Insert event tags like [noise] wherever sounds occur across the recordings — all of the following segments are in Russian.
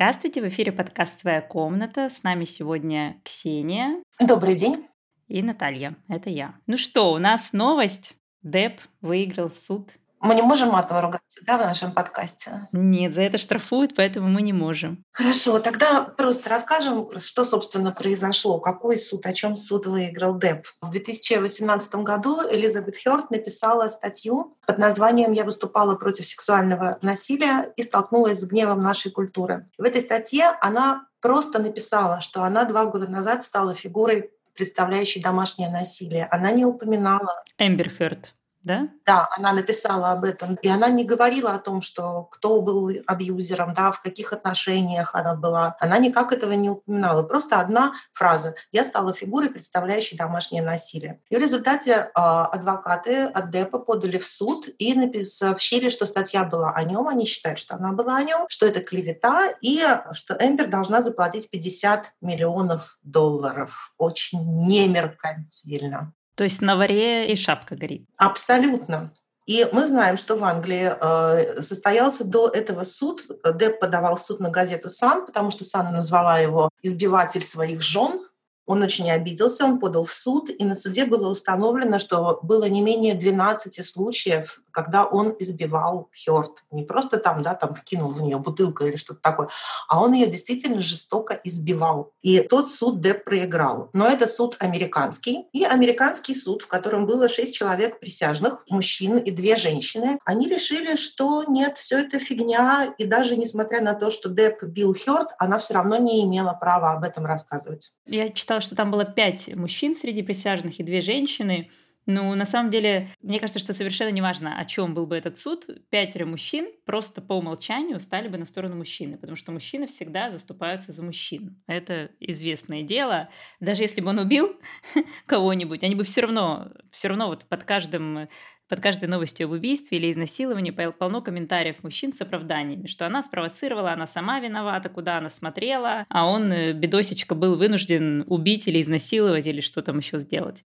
Здравствуйте, в эфире подкаст «Своя комната». С нами сегодня Ксения. Добрый день. И Наталья, это я. Ну что, у нас новость. Деп выиграл суд мы не можем матово ругаться, да, в нашем подкасте? Нет, за это штрафуют, поэтому мы не можем. Хорошо, тогда просто расскажем, что, собственно, произошло, какой суд, о чем суд выиграл ДЭП. В 2018 году Элизабет Хёрд написала статью под названием «Я выступала против сексуального насилия и столкнулась с гневом нашей культуры». В этой статье она просто написала, что она два года назад стала фигурой представляющей домашнее насилие. Она не упоминала... Эмбер Хёрд да? Да, она написала об этом. И она не говорила о том, что кто был абьюзером, да, в каких отношениях она была. Она никак этого не упоминала. Просто одна фраза. «Я стала фигурой, представляющей домашнее насилие». И в результате э, адвокаты от ДЭПа подали в суд и сообщили, что статья была о нем. Они считают, что она была о нем, что это клевета и что Эмбер должна заплатить 50 миллионов долларов. Очень немеркантильно. То есть на варе и шапка горит. Абсолютно. И мы знаем, что в Англии э, состоялся до этого суд. Деп подавал суд на газету «Сан», потому что «Сан» назвала его «избиватель своих жен». Он очень обиделся, он подал в суд, и на суде было установлено, что было не менее 12 случаев, когда он избивал Хёрд. Не просто там, да, там вкинул в нее бутылку или что-то такое, а он ее действительно жестоко избивал. И тот суд Деп проиграл. Но это суд американский. И американский суд, в котором было шесть человек присяжных, мужчин и две женщины, они решили, что нет, все это фигня, и даже несмотря на то, что Деп бил Хёрд, она все равно не имела права об этом рассказывать. Я читала что там было пять мужчин среди присяжных и две женщины. Ну, на самом деле, мне кажется, что совершенно неважно, о чем был бы этот суд. Пятеро мужчин просто по умолчанию стали бы на сторону мужчины, потому что мужчины всегда заступаются за мужчин. Это известное дело. Даже если бы он убил [laughs] кого-нибудь, они бы все равно, все равно вот под каждым под каждой новостью об убийстве или изнасиловании полно комментариев мужчин с оправданиями, что она спровоцировала, она сама виновата, куда она смотрела, а он, э, бедосечка, был вынужден убить или изнасиловать или что там еще сделать.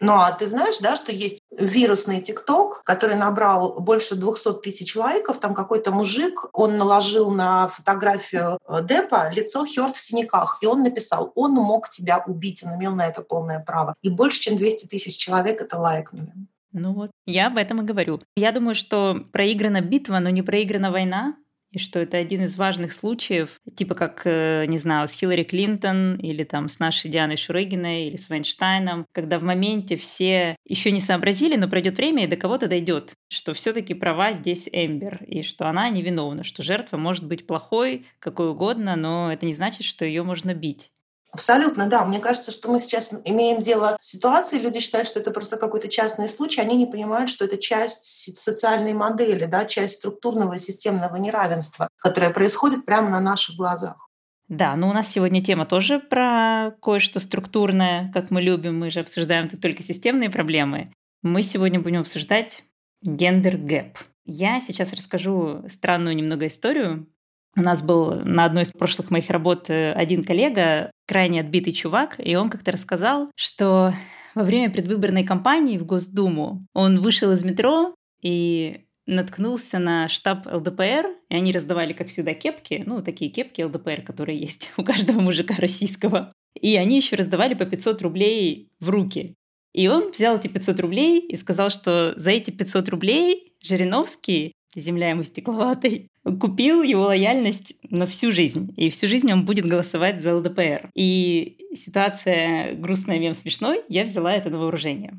Ну а ты знаешь, да, что есть вирусный ТикТок, который набрал больше 200 тысяч лайков. Там какой-то мужик, он наложил на фотографию э, Депа лицо Хёрд в синяках. И он написал, он мог тебя убить, он имел на это полное право. И больше, чем 200 тысяч человек это лайкнули. Ну вот, я об этом и говорю. Я думаю, что проиграна битва, но не проиграна война, и что это один из важных случаев, типа как, э, не знаю, с Хиллари Клинтон или там с нашей Дианой Шурыгиной или с Вайнштейном, когда в моменте все еще не сообразили, но пройдет время и до кого-то дойдет, что все-таки права здесь Эмбер, и что она невиновна, что жертва может быть плохой, какой угодно, но это не значит, что ее можно бить. Абсолютно, да. Мне кажется, что мы сейчас имеем дело с ситуацией, люди считают, что это просто какой-то частный случай, они не понимают, что это часть социальной модели, да, часть структурного системного неравенства, которое происходит прямо на наших глазах. Да, но у нас сегодня тема тоже про кое-что структурное, как мы любим, мы же обсуждаем тут только системные проблемы. Мы сегодня будем обсуждать гендер гэп. Я сейчас расскажу странную немного историю у нас был на одной из прошлых моих работ э, один коллега, крайне отбитый чувак, и он как-то рассказал, что во время предвыборной кампании в Госдуму он вышел из метро и наткнулся на штаб ЛДПР, и они раздавали, как всегда, кепки, ну, такие кепки ЛДПР, которые есть [laughs] у каждого мужика российского. И они еще раздавали по 500 рублей в руки. И он взял эти 500 рублей и сказал, что за эти 500 рублей Жириновский земля ему стекловатой, купил его лояльность на всю жизнь. И всю жизнь он будет голосовать за ЛДПР. И ситуация грустная, мем смешной, я взяла это на вооружение.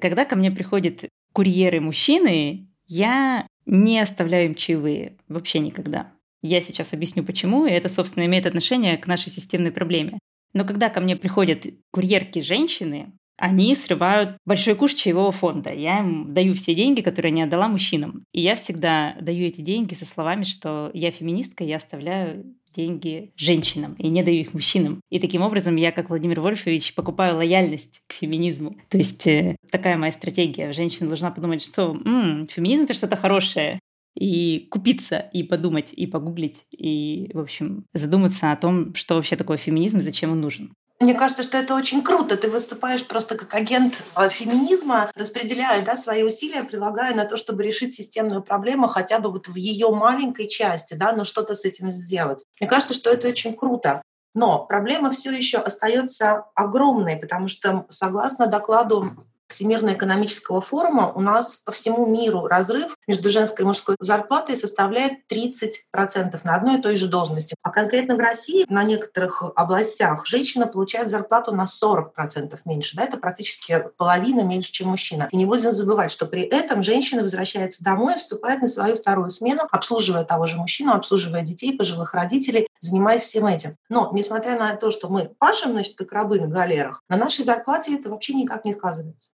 Когда ко мне приходят курьеры-мужчины, я не оставляю им чаевые. Вообще никогда. Я сейчас объясню почему, и это, собственно, имеет отношение к нашей системной проблеме. Но когда ко мне приходят курьерки-женщины, они срывают большой куш чаевого фонда. Я им даю все деньги, которые не отдала мужчинам. И я всегда даю эти деньги со словами, что я феминистка, я оставляю деньги женщинам и не даю их мужчинам. И таким образом я, как Владимир Вольфович, покупаю лояльность к феминизму. То есть э, такая моя стратегия. Женщина должна подумать, что м-м, феминизм — это что-то хорошее, и купиться, и подумать, и погуглить, и, в общем, задуматься о том, что вообще такое феминизм и зачем он нужен. Мне кажется, что это очень круто. Ты выступаешь просто как агент а, феминизма, распределяя да, свои усилия, прилагая на то, чтобы решить системную проблему хотя бы вот в ее маленькой части, да, но что-то с этим сделать. Мне кажется, что это очень круто. Но проблема все еще остается огромной, потому что согласно докладу Всемирного экономического форума у нас по всему миру разрыв между женской и мужской зарплатой составляет 30% на одной и той же должности. А конкретно в России на некоторых областях женщина получает зарплату на 40% меньше. Да, это практически половина меньше, чем мужчина. И не будем забывать, что при этом женщина возвращается домой вступает на свою вторую смену, обслуживая того же мужчину, обслуживая детей, пожилых родителей, занимаясь всем этим. Но несмотря на то, что мы пашем, значит, как рабы на галерах, на нашей зарплате это вообще никак не сказывается.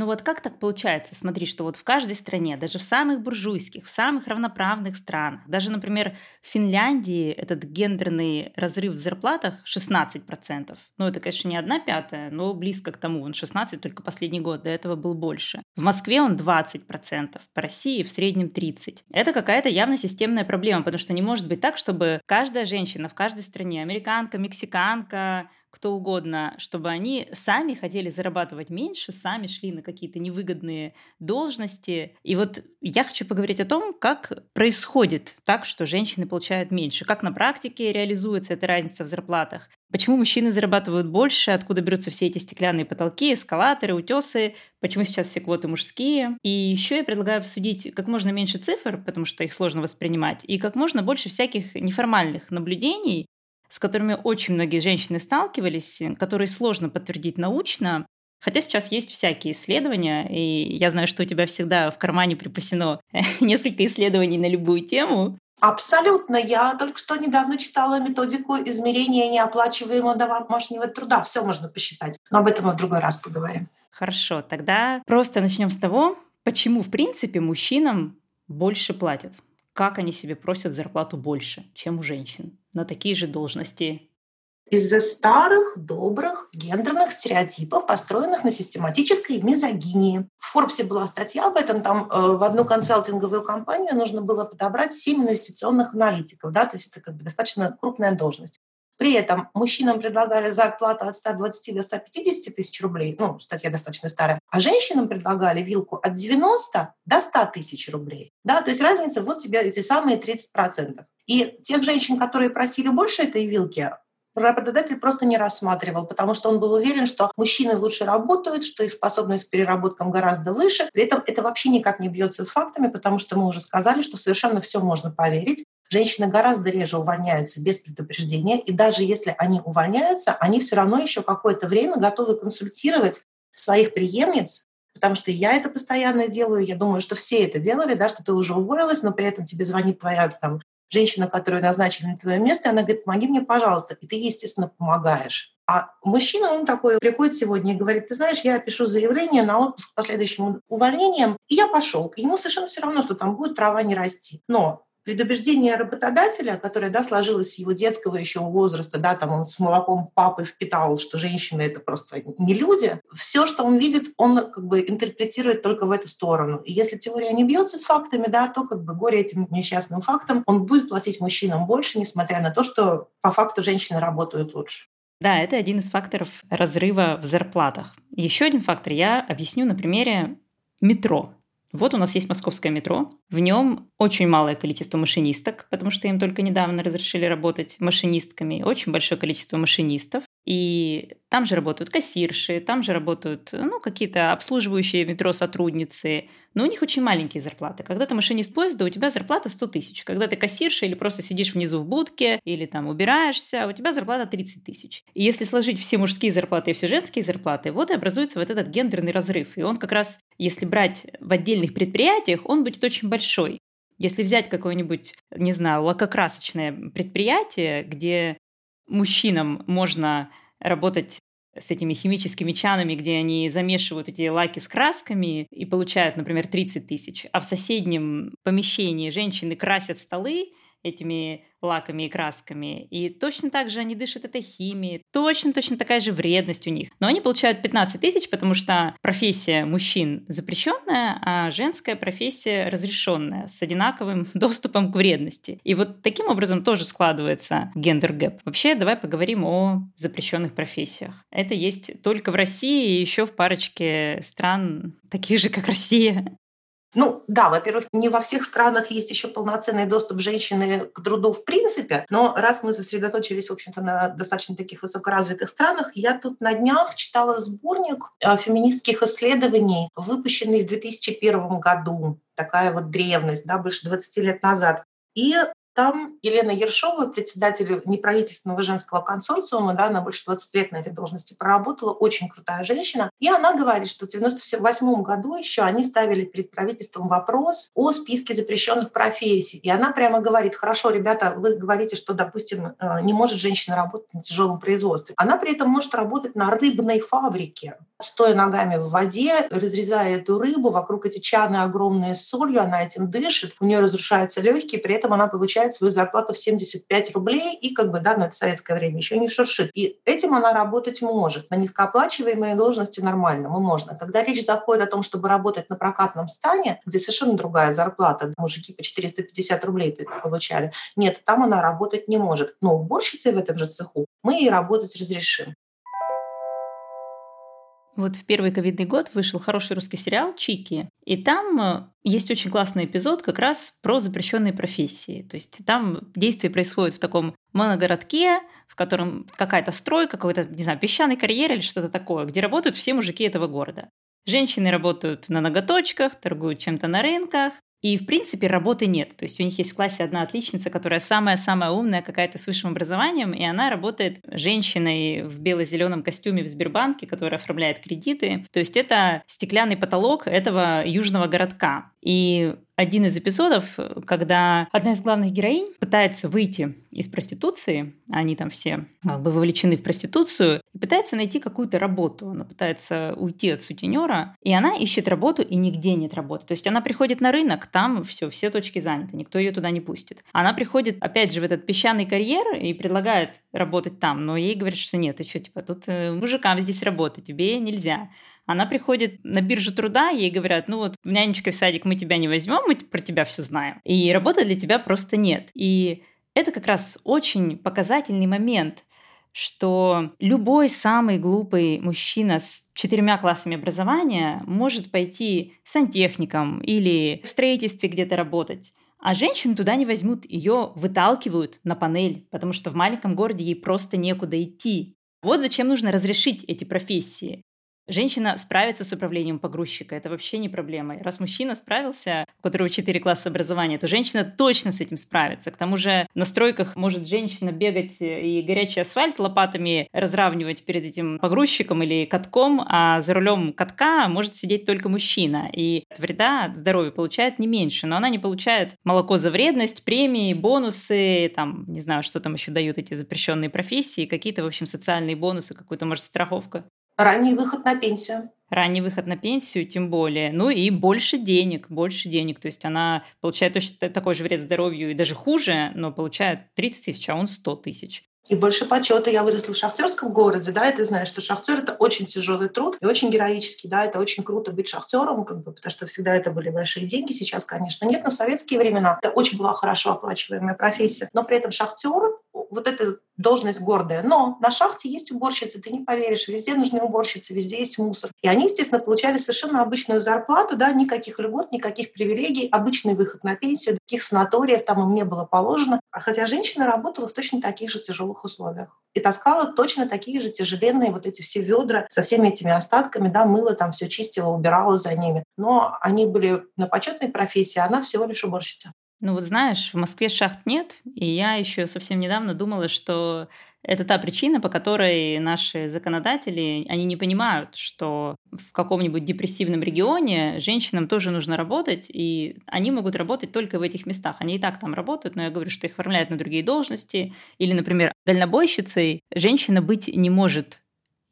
Ну вот как так получается? Смотри, что вот в каждой стране, даже в самых буржуйских, в самых равноправных странах, даже, например, в Финляндии этот гендерный разрыв в зарплатах 16%. Ну это, конечно, не одна пятая, но близко к тому. Он 16 только последний год, до этого был больше. В Москве он 20%, по России в среднем 30%. Это какая-то явно системная проблема, потому что не может быть так, чтобы каждая женщина в каждой стране, американка, мексиканка, кто угодно, чтобы они сами хотели зарабатывать меньше, сами шли на какие-то невыгодные должности. И вот я хочу поговорить о том, как происходит так, что женщины получают меньше, как на практике реализуется эта разница в зарплатах, почему мужчины зарабатывают больше, откуда берутся все эти стеклянные потолки, эскалаторы, утесы, почему сейчас все квоты мужские. И еще я предлагаю обсудить как можно меньше цифр, потому что их сложно воспринимать, и как можно больше всяких неформальных наблюдений, с которыми очень многие женщины сталкивались, которые сложно подтвердить научно, Хотя сейчас есть всякие исследования, и я знаю, что у тебя всегда в кармане припасено [laughs] несколько исследований на любую тему. Абсолютно. Я только что недавно читала методику измерения неоплачиваемого домашнего труда. Все можно посчитать. Но об этом мы в другой раз поговорим. Хорошо. Тогда просто начнем с того, почему, в принципе, мужчинам больше платят как они себе просят зарплату больше, чем у женщин на такие же должности. Из-за старых, добрых, гендерных стереотипов, построенных на систематической мизогинии. В Форбсе была статья об этом, там э, в одну консалтинговую компанию нужно было подобрать 7 инвестиционных аналитиков, да, то есть это как бы достаточно крупная должность. При этом мужчинам предлагали зарплату от 120 до 150 тысяч рублей, ну, статья достаточно старая, а женщинам предлагали вилку от 90 до 100 тысяч рублей. Да, то есть разница, вот тебе эти самые 30%. И тех женщин, которые просили больше этой вилки, работодатель просто не рассматривал, потому что он был уверен, что мужчины лучше работают, что их способность к переработкам гораздо выше. При этом это вообще никак не бьется с фактами, потому что мы уже сказали, что совершенно все можно поверить. Женщины гораздо реже увольняются без предупреждения, и даже если они увольняются, они все равно еще какое-то время готовы консультировать своих преемниц, потому что я это постоянно делаю, я думаю, что все это делали, да, что ты уже уволилась, но при этом тебе звонит твоя там, женщина, которую назначили на твое место, и она говорит, помоги мне, пожалуйста, и ты, естественно, помогаешь. А мужчина, он такой приходит сегодня и говорит, ты знаешь, я пишу заявление на отпуск по следующим увольнениям, и я пошел. Ему совершенно все равно, что там будет трава не расти. Но предубеждение работодателя, которое да, сложилось с его детского еще возраста, да, там он с молоком папы впитал, что женщины это просто не люди, все, что он видит, он как бы интерпретирует только в эту сторону. И если теория не бьется с фактами, да, то как бы горе этим несчастным фактом, он будет платить мужчинам больше, несмотря на то, что по факту женщины работают лучше. Да, это один из факторов разрыва в зарплатах. Еще один фактор я объясню на примере метро. Вот у нас есть московское метро. В нем очень малое количество машинисток, потому что им только недавно разрешили работать машинистками. Очень большое количество машинистов. И там же работают кассирши, там же работают ну, какие-то обслуживающие метро сотрудницы. Но у них очень маленькие зарплаты. Когда ты машинист поезда, у тебя зарплата 100 тысяч. Когда ты кассирша или просто сидишь внизу в будке, или там убираешься, у тебя зарплата 30 тысяч. И если сложить все мужские зарплаты и все женские зарплаты, вот и образуется вот этот гендерный разрыв. И он как раз, если брать в отдельных предприятиях, он будет очень большой. Если взять какое-нибудь, не знаю, лакокрасочное предприятие, где мужчинам можно работать с этими химическими чанами, где они замешивают эти лаки с красками и получают, например, 30 тысяч, а в соседнем помещении женщины красят столы этими лаками и красками. И точно так же они дышат этой химией. Точно-точно такая же вредность у них. Но они получают 15 тысяч, потому что профессия мужчин запрещенная, а женская профессия разрешенная, с одинаковым [laughs] доступом к вредности. И вот таким образом тоже складывается gender gap. Вообще, давай поговорим о запрещенных профессиях. Это есть только в России и еще в парочке стран, таких же, как Россия. Ну да, во-первых, не во всех странах есть еще полноценный доступ женщины к труду в принципе, но раз мы сосредоточились, в общем-то, на достаточно таких высокоразвитых странах, я тут на днях читала сборник э, феминистских исследований, выпущенный в 2001 году такая вот древность, да, больше 20 лет назад. И там Елена Ершова, председатель неправительственного женского консорциума, да, она больше 20 лет на этой должности проработала, очень крутая женщина. И она говорит, что в 1998 году еще они ставили перед правительством вопрос о списке запрещенных профессий. И она прямо говорит, хорошо, ребята, вы говорите, что, допустим, э, не может женщина работать на тяжелом производстве. Она при этом может работать на рыбной фабрике, стоя ногами в воде, разрезая эту рыбу, вокруг эти чаны огромные с солью, она этим дышит, у нее разрушаются легкие, при этом она получает получает свою зарплату в 75 рублей и как бы, да, ну это советское время, еще не шуршит. И этим она работать может. На низкооплачиваемые должности нормально, мы можно. Когда речь заходит о том, чтобы работать на прокатном стане, где совершенно другая зарплата, мужики по 450 рублей получали, нет, там она работать не может. Но уборщицей в этом же цеху мы ей работать разрешим. Вот в первый ковидный год вышел хороший русский сериал «Чики», и там э, есть очень классный эпизод как раз про запрещенные профессии. То есть там действие происходит в таком моногородке, в котором какая-то стройка, какой-то, не знаю, песчаный карьер или что-то такое, где работают все мужики этого города. Женщины работают на ноготочках, торгуют чем-то на рынках, и, в принципе, работы нет. То есть у них есть в классе одна отличница, которая самая-самая умная, какая-то с высшим образованием, и она работает женщиной в бело-зеленом костюме в Сбербанке, которая оформляет кредиты. То есть это стеклянный потолок этого южного городка. И один из эпизодов, когда одна из главных героинь пытается выйти из проституции, они там все как бы вовлечены в проституцию, и пытается найти какую-то работу. Она пытается уйти от сутенера, и она ищет работу, и нигде нет работы. То есть она приходит на рынок, там все, все точки заняты, никто ее туда не пустит. Она приходит, опять же, в этот песчаный карьер и предлагает работать там, но ей говорят, что нет, ты что, типа, тут э, мужикам здесь работать, тебе нельзя. Она приходит на биржу труда, ей говорят, ну вот нянечкой в садик мы тебя не возьмем, мы про тебя все знаем. И работы для тебя просто нет. И это как раз очень показательный момент, что любой самый глупый мужчина с четырьмя классами образования может пойти сантехником или в строительстве где-то работать. А женщину туда не возьмут, ее выталкивают на панель, потому что в маленьком городе ей просто некуда идти. Вот зачем нужно разрешить эти профессии. Женщина справится с управлением погрузчика, это вообще не проблема. Раз мужчина справился, у которого 4 класса образования, то женщина точно с этим справится. К тому же на стройках может женщина бегать и горячий асфальт лопатами разравнивать перед этим погрузчиком или катком, а за рулем катка может сидеть только мужчина. И вреда от здоровья получает не меньше, но она не получает молоко за вредность, премии, бонусы, там, не знаю, что там еще дают эти запрещенные профессии, какие-то, в общем, социальные бонусы, какую-то, может, страховка. Ранний выход на пенсию. Ранний выход на пенсию, тем более. Ну и больше денег, больше денег. То есть она получает точно такой же вред здоровью и даже хуже, но получает 30 тысяч, а он 100 тысяч и больше почета. Я выросла в шахтерском городе, да, и ты знаешь, что шахтер это очень тяжелый труд и очень героический, да, это очень круто быть шахтером, как бы, потому что всегда это были большие деньги, сейчас, конечно, нет, но в советские времена это очень была хорошо оплачиваемая профессия. Но при этом шахтер, вот эта должность гордая. Но на шахте есть уборщицы, ты не поверишь, везде нужны уборщицы, везде есть мусор. И они, естественно, получали совершенно обычную зарплату, да, никаких льгот, никаких привилегий, обычный выход на пенсию, таких санаториев там им не было положено. А хотя женщина работала в точно таких же тяжелых условиях. И таскала точно такие же тяжеленные вот эти все ведра со всеми этими остатками, да, мыла там все чистила, убирала за ними. Но они были на почетной профессии, а она всего лишь уборщица. Ну вот знаешь, в Москве шахт нет, и я еще совсем недавно думала, что это та причина, по которой наши законодатели, они не понимают, что в каком-нибудь депрессивном регионе женщинам тоже нужно работать, и они могут работать только в этих местах. Они и так там работают, но я говорю, что их оформляют на другие должности. Или, например, дальнобойщицей женщина быть не может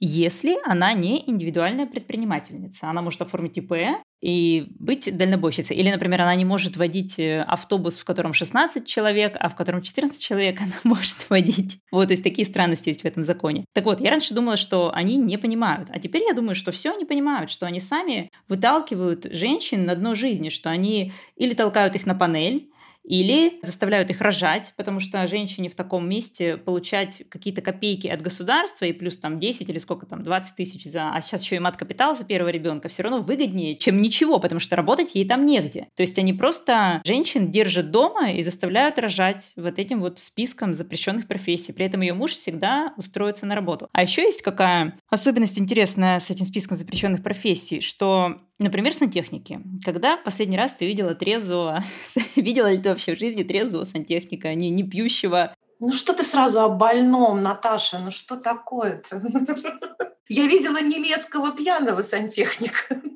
если она не индивидуальная предпринимательница. Она может оформить ИП и быть дальнобойщицей. Или, например, она не может водить э, автобус, в котором 16 человек, а в котором 14 человек [laughs] она может водить. Вот, то есть такие странности есть в этом законе. Так вот, я раньше думала, что они не понимают. А теперь я думаю, что все они понимают, что они сами выталкивают женщин на дно жизни, что они или толкают их на панель, или заставляют их рожать, потому что женщине в таком месте получать какие-то копейки от государства и плюс там 10 или сколько там, 20 тысяч за... А сейчас еще и мат-капитал за первого ребенка все равно выгоднее, чем ничего, потому что работать ей там негде. То есть они просто женщин держат дома и заставляют рожать вот этим вот списком запрещенных профессий. При этом ее муж всегда устроится на работу. А еще есть какая особенность интересная с этим списком запрещенных профессий, что Например, сантехники. Когда последний раз ты видела трезвого, [laughs] видела ли ты вообще в жизни трезвого сантехника, не, не пьющего? Ну что ты сразу о больном, Наташа? Ну что такое-то? [laughs] Я видела немецкого пьяного сантехника. [laughs]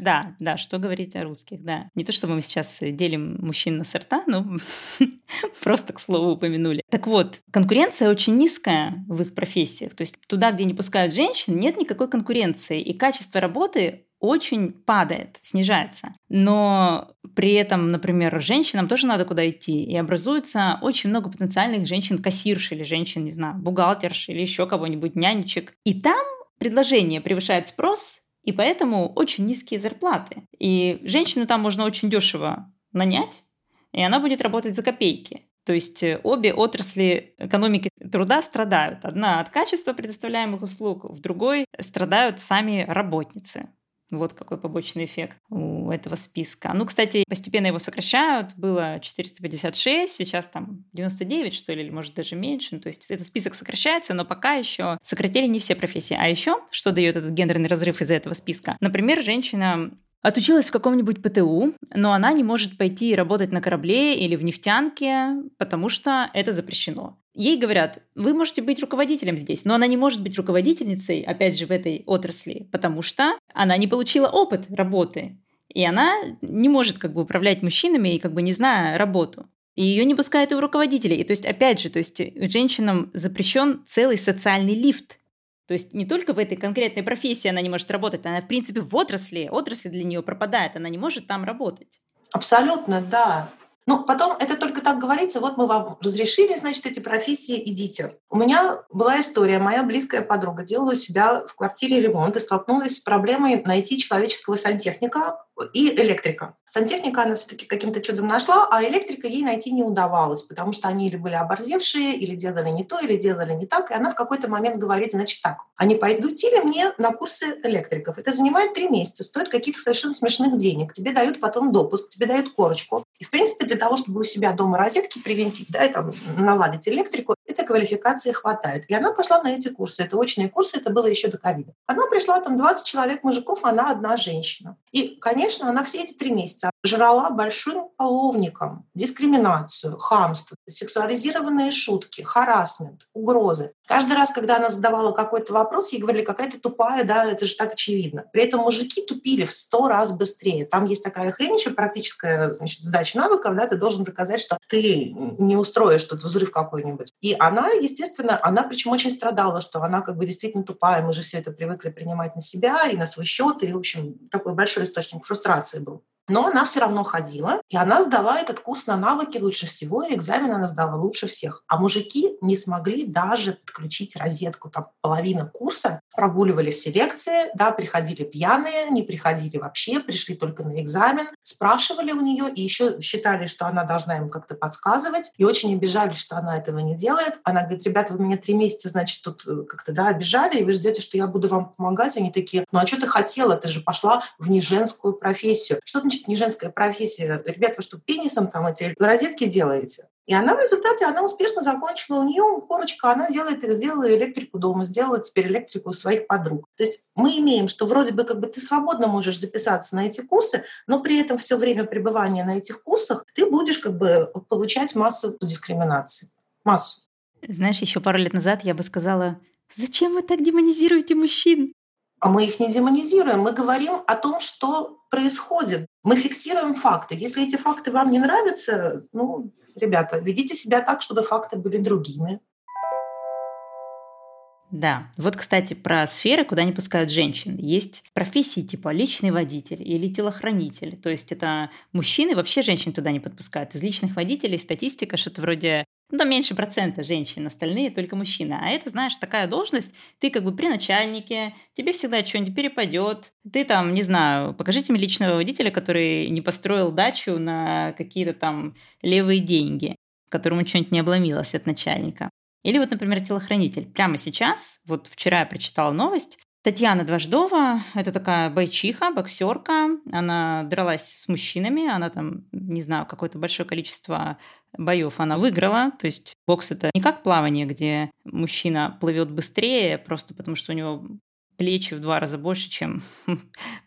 Да, да, что говорить о русских, да. Не то, чтобы мы сейчас делим мужчин на сорта, но просто к слову упомянули. Так вот, конкуренция очень низкая в их профессиях. То есть туда, где не пускают женщин, нет никакой конкуренции. И качество работы очень падает, снижается. Но при этом, например, женщинам тоже надо куда идти. И образуется очень много потенциальных женщин-кассирш или женщин, не знаю, бухгалтерш или еще кого-нибудь, нянечек. И там предложение превышает спрос, и поэтому очень низкие зарплаты. И женщину там можно очень дешево нанять, и она будет работать за копейки. То есть э, обе отрасли экономики труда страдают. Одна от качества предоставляемых услуг, в другой страдают сами работницы. Вот какой побочный эффект у этого списка. Ну, кстати, постепенно его сокращают. Было 456, сейчас там 99, что ли, или может даже меньше. Ну, то есть этот список сокращается, но пока еще сократили не все профессии. А еще, что дает этот гендерный разрыв из-за этого списка? Например, женщина отучилась в каком-нибудь ПТУ, но она не может пойти работать на корабле или в нефтянке, потому что это запрещено. Ей говорят, вы можете быть руководителем здесь, но она не может быть руководительницей, опять же, в этой отрасли, потому что она не получила опыт работы. И она не может как бы управлять мужчинами и как бы не зная работу. И ее не пускают и в руководители. И то есть, опять же, то есть женщинам запрещен целый социальный лифт. То есть не только в этой конкретной профессии она не может работать, она, в принципе, в отрасли, отрасль для нее пропадает, она не может там работать. Абсолютно, да. Ну, потом это только так говорится, вот мы вам разрешили, значит, эти профессии, идите. У меня была история, моя близкая подруга делала у себя в квартире ремонт и столкнулась с проблемой найти человеческого сантехника, и электрика. Сантехника она все-таки каким-то чудом нашла, а электрика ей найти не удавалось, потому что они или были оборзевшие, или делали не то, или делали не так. И она в какой-то момент говорит, значит так, они пойдут ли мне на курсы электриков? Это занимает три месяца, стоит каких-то совершенно смешных денег. Тебе дают потом допуск, тебе дают корочку. И, в принципе, для того, чтобы у себя дома розетки привинтить, да, и там наладить электрику, этой квалификации хватает. И она пошла на эти курсы. Это очные курсы, это было еще до ковида. Она пришла, там 20 человек мужиков, она одна женщина. И, конечно, она все эти три месяца жрала большим половником дискриминацию, хамство, сексуализированные шутки, харасмент, угрозы. Каждый раз, когда она задавала какой-то вопрос, ей говорили, какая то тупая, да, это же так очевидно. При этом мужики тупили в сто раз быстрее. Там есть такая хрень еще, практическая значит, задача навыков, да, ты должен доказать, что ты не устроишь тут взрыв какой-нибудь. И она, естественно, она причем очень страдала, что она как бы действительно тупая, мы же все это привыкли принимать на себя и на свой счет, и, в общем, такой большой источник фрустрации был. Но она все равно ходила, и она сдала этот курс на навыки лучше всего, и экзамен она сдала лучше всех. А мужики не смогли даже подключить розетку. Там половина курса прогуливали все лекции, да, приходили пьяные, не приходили вообще, пришли только на экзамен, спрашивали у нее и еще считали, что она должна им как-то подсказывать, и очень обижались, что она этого не делает. Она говорит, ребята, вы меня три месяца, значит, тут э, как-то, да, обижали, и вы ждете, что я буду вам помогать. Они такие, ну а что ты хотела? Ты же пошла в неженскую профессию. Что значит не женская профессия. Ребята, вы что, пенисом там эти розетки делаете? И она в результате, она успешно закончила. У нее корочка, она делает их, сделала электрику дома, сделала теперь электрику у своих подруг. То есть мы имеем, что вроде бы как бы ты свободно можешь записаться на эти курсы, но при этом все время пребывания на этих курсах ты будешь как бы получать массу дискриминации. Массу. Знаешь, еще пару лет назад я бы сказала, зачем вы так демонизируете мужчин? А мы их не демонизируем, мы говорим о том, что происходит. Мы фиксируем факты. Если эти факты вам не нравятся, ну, ребята, ведите себя так, чтобы факты были другими. Да. Вот, кстати, про сферы, куда не пускают женщин. Есть профессии типа личный водитель или телохранитель. То есть это мужчины вообще женщин туда не подпускают. Из личных водителей статистика что-то вроде ну, там меньше процента женщин, остальные только мужчины. А это, знаешь, такая должность, ты как бы при начальнике, тебе всегда что-нибудь перепадет. Ты там, не знаю, покажите мне личного водителя, который не построил дачу на какие-то там левые деньги, которому что-нибудь не обломилось от начальника. Или вот, например, телохранитель. Прямо сейчас, вот вчера я прочитала новость, Татьяна Дваждова – это такая бойчиха, боксерка. Она дралась с мужчинами, она там, не знаю, какое-то большое количество боев она выиграла. То есть бокс – это не как плавание, где мужчина плывет быстрее, просто потому что у него плечи в два раза больше, чем [laughs]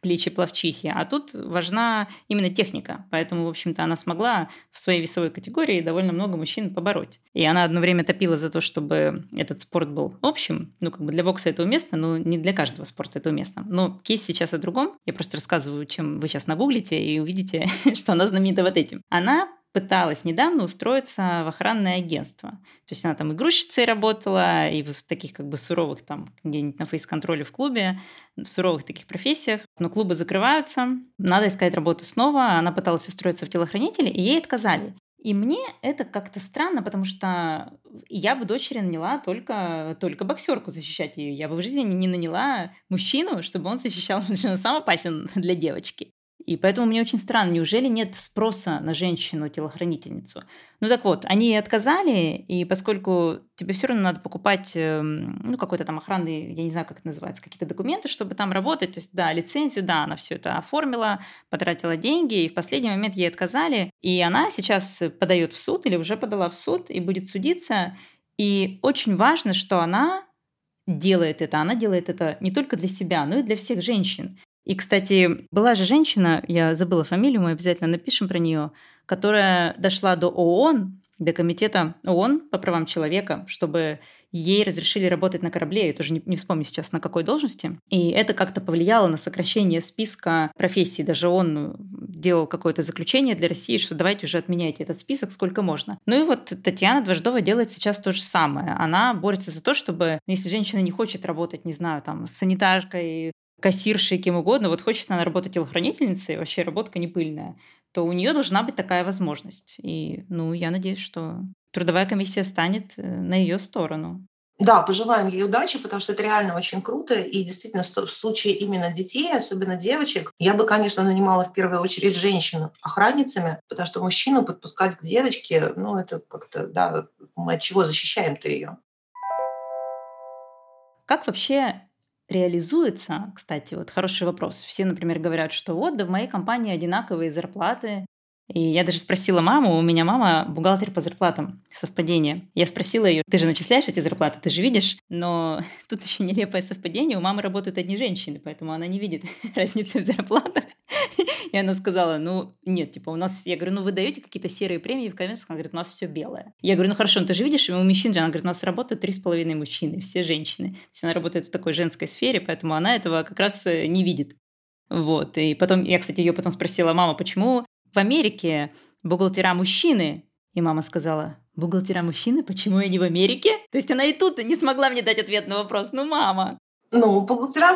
плечи плавчихи. А тут важна именно техника. Поэтому, в общем-то, она смогла в своей весовой категории довольно много мужчин побороть. И она одно время топила за то, чтобы этот спорт был общим. Ну, как бы для бокса это уместно, но не для каждого спорта это уместно. Но кейс сейчас о другом. Я просто рассказываю, чем вы сейчас нагуглите и увидите, [laughs] что она знаменита вот этим. Она пыталась недавно устроиться в охранное агентство. То есть она там игрушечцей работала, и в таких как бы суровых там где-нибудь на фейс-контроле в клубе, в суровых таких профессиях. Но клубы закрываются, надо искать работу снова. Она пыталась устроиться в телохранителе, и ей отказали. И мне это как-то странно, потому что я бы дочери наняла только, только боксерку защищать ее. Я бы в жизни не наняла мужчину, чтобы он защищал, [laughs] потому что он сам опасен для девочки. И поэтому мне очень странно, неужели нет спроса на женщину-телохранительницу? Ну так вот, они отказали, и поскольку тебе все равно надо покупать, эм, ну, какой-то там охранный, я не знаю, как это называется, какие-то документы, чтобы там работать, то есть, да, лицензию, да, она все это оформила, потратила деньги, и в последний момент ей отказали, и она сейчас подает в суд или уже подала в суд и будет судиться, и очень важно, что она делает это. Она делает это не только для себя, но и для всех женщин. И, кстати, была же женщина, я забыла фамилию, мы обязательно напишем про нее, которая дошла до ООН, до комитета ООН по правам человека, чтобы ей разрешили работать на корабле, я тоже не, не вспомню сейчас на какой должности. И это как-то повлияло на сокращение списка профессий. Даже он делал какое-то заключение для России, что давайте уже отменяйте этот список сколько можно. Ну и вот Татьяна Дваждова делает сейчас то же самое. Она борется за то, чтобы, если женщина не хочет работать, не знаю, там, с санитаркой, кассиршей, кем угодно, вот хочет она работать телохранительницей, вообще работка не пыльная, то у нее должна быть такая возможность. И, ну, я надеюсь, что трудовая комиссия встанет э, на ее сторону. Да, пожелаем ей удачи, потому что это реально очень круто. И действительно, в случае именно детей, особенно девочек, я бы, конечно, нанимала в первую очередь женщин охранницами, потому что мужчину подпускать к девочке, ну, это как-то, да, мы от чего защищаем-то ее? Как вообще реализуется, кстати, вот хороший вопрос. Все, например, говорят, что вот, да в моей компании одинаковые зарплаты, и я даже спросила маму, у меня мама бухгалтер по зарплатам, совпадение. Я спросила ее, ты же начисляешь эти зарплаты, ты же видишь? Но [laughs] тут еще нелепое совпадение, у мамы работают одни женщины, поэтому она не видит [laughs] разницы в зарплатах. [laughs] И она сказала, ну нет, типа у нас, я говорю, ну вы даете какие-то серые премии в коммерции? Она говорит, у нас все белое. Я говорю, ну хорошо, ну ты же видишь, у мужчин же, она говорит, у нас работают три с половиной мужчины, все женщины. То есть она работает в такой женской сфере, поэтому она этого как раз э, не видит. Вот. И потом, я, кстати, ее потом спросила, мама, почему в Америке бухгалтера мужчины. И мама сказала, бухгалтера мужчины, почему я не в Америке? То есть она и тут не смогла мне дать ответ на вопрос. Ну, мама, ну, бухгалтера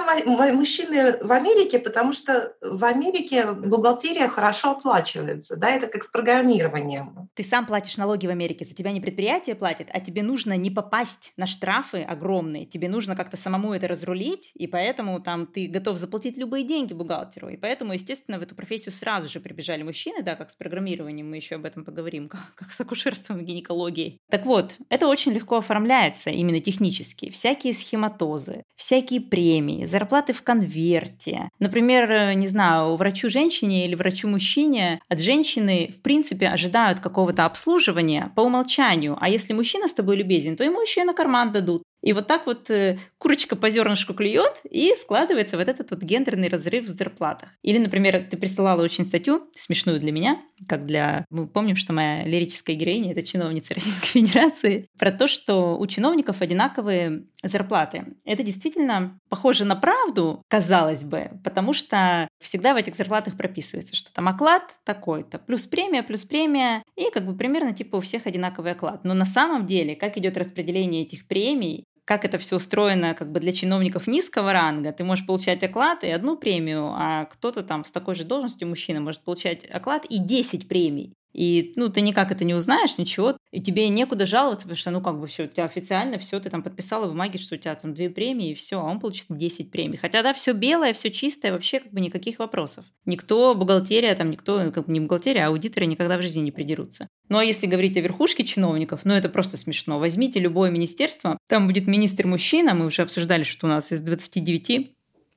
мужчины в Америке, потому что в Америке бухгалтерия хорошо оплачивается, да, это как с программированием. Ты сам платишь налоги в Америке, за тебя не предприятие платит, а тебе нужно не попасть на штрафы огромные, тебе нужно как-то самому это разрулить, и поэтому там ты готов заплатить любые деньги бухгалтеру, и поэтому, естественно, в эту профессию сразу же прибежали мужчины, да, как с программированием, мы еще об этом поговорим, как, [laughs] как с акушерством и гинекологией. Так вот, это очень легко оформляется именно технически, всякие схематозы, всякие всякие премии, зарплаты в конверте. Например, э, не знаю, врачу-женщине или врачу-мужчине от женщины, в принципе, ожидают какого-то обслуживания по умолчанию. А если мужчина с тобой любезен, то ему еще и на карман дадут. И вот так вот э, курочка по зернышку клюет, и складывается вот этот вот гендерный разрыв в зарплатах. Или, например, ты присылала очень статью, смешную для меня, как для... Мы помним, что моя лирическая героиня — это чиновница Российской Федерации, про то, что у чиновников одинаковые зарплаты. Это действительно похоже на правду, казалось бы, потому что всегда в этих зарплатах прописывается, что там оклад такой-то, плюс премия, плюс премия, и как бы примерно типа у всех одинаковый оклад. Но на самом деле, как идет распределение этих премий, как это все устроено как бы для чиновников низкого ранга. Ты можешь получать оклад и одну премию, а кто-то там с такой же должностью, мужчина, может получать оклад и 10 премий. И, ну, ты никак это не узнаешь, ничего, и тебе некуда жаловаться, потому что, ну, как бы все, у тебя официально все, ты там подписала бумаги, что у тебя там две премии, и все, а он получит 10 премий. Хотя, да, все белое, все чистое, вообще как бы никаких вопросов. Никто, бухгалтерия, там никто, ну, как бы не бухгалтерия, а аудиторы никогда в жизни не придерутся. Ну, а если говорить о верхушке чиновников, ну, это просто смешно. Возьмите любое министерство, там будет министр-мужчина, мы уже обсуждали, что у нас из 29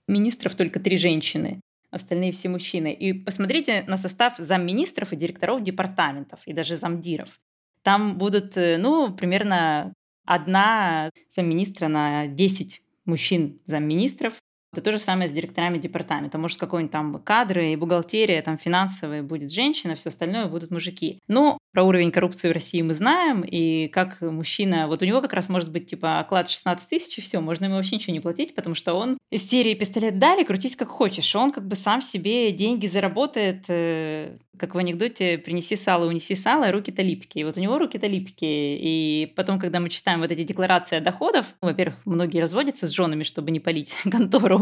министров только три женщины остальные все мужчины. И посмотрите на состав замминистров и директоров департаментов, и даже замдиров. Там будут, э, ну, примерно одна замминистра на 10 мужчин замминистров, это то же самое с директорами департамента. Может, какой-нибудь там кадры и бухгалтерия, там финансовые будет женщина, все остальное будут мужики. Ну, про уровень коррупции в России мы знаем, и как мужчина, вот у него как раз может быть типа оклад 16 тысяч, и все, можно ему вообще ничего не платить, потому что он из серии пистолет дали, крутись как хочешь. Он как бы сам себе деньги заработает, э, как в анекдоте «принеси сало, унеси сало, руки-то липкие». Вот у него руки-то липкие. И потом, когда мы читаем вот эти декларации о доходах, во-первых, многие разводятся с женами, чтобы не палить [laughs] контору.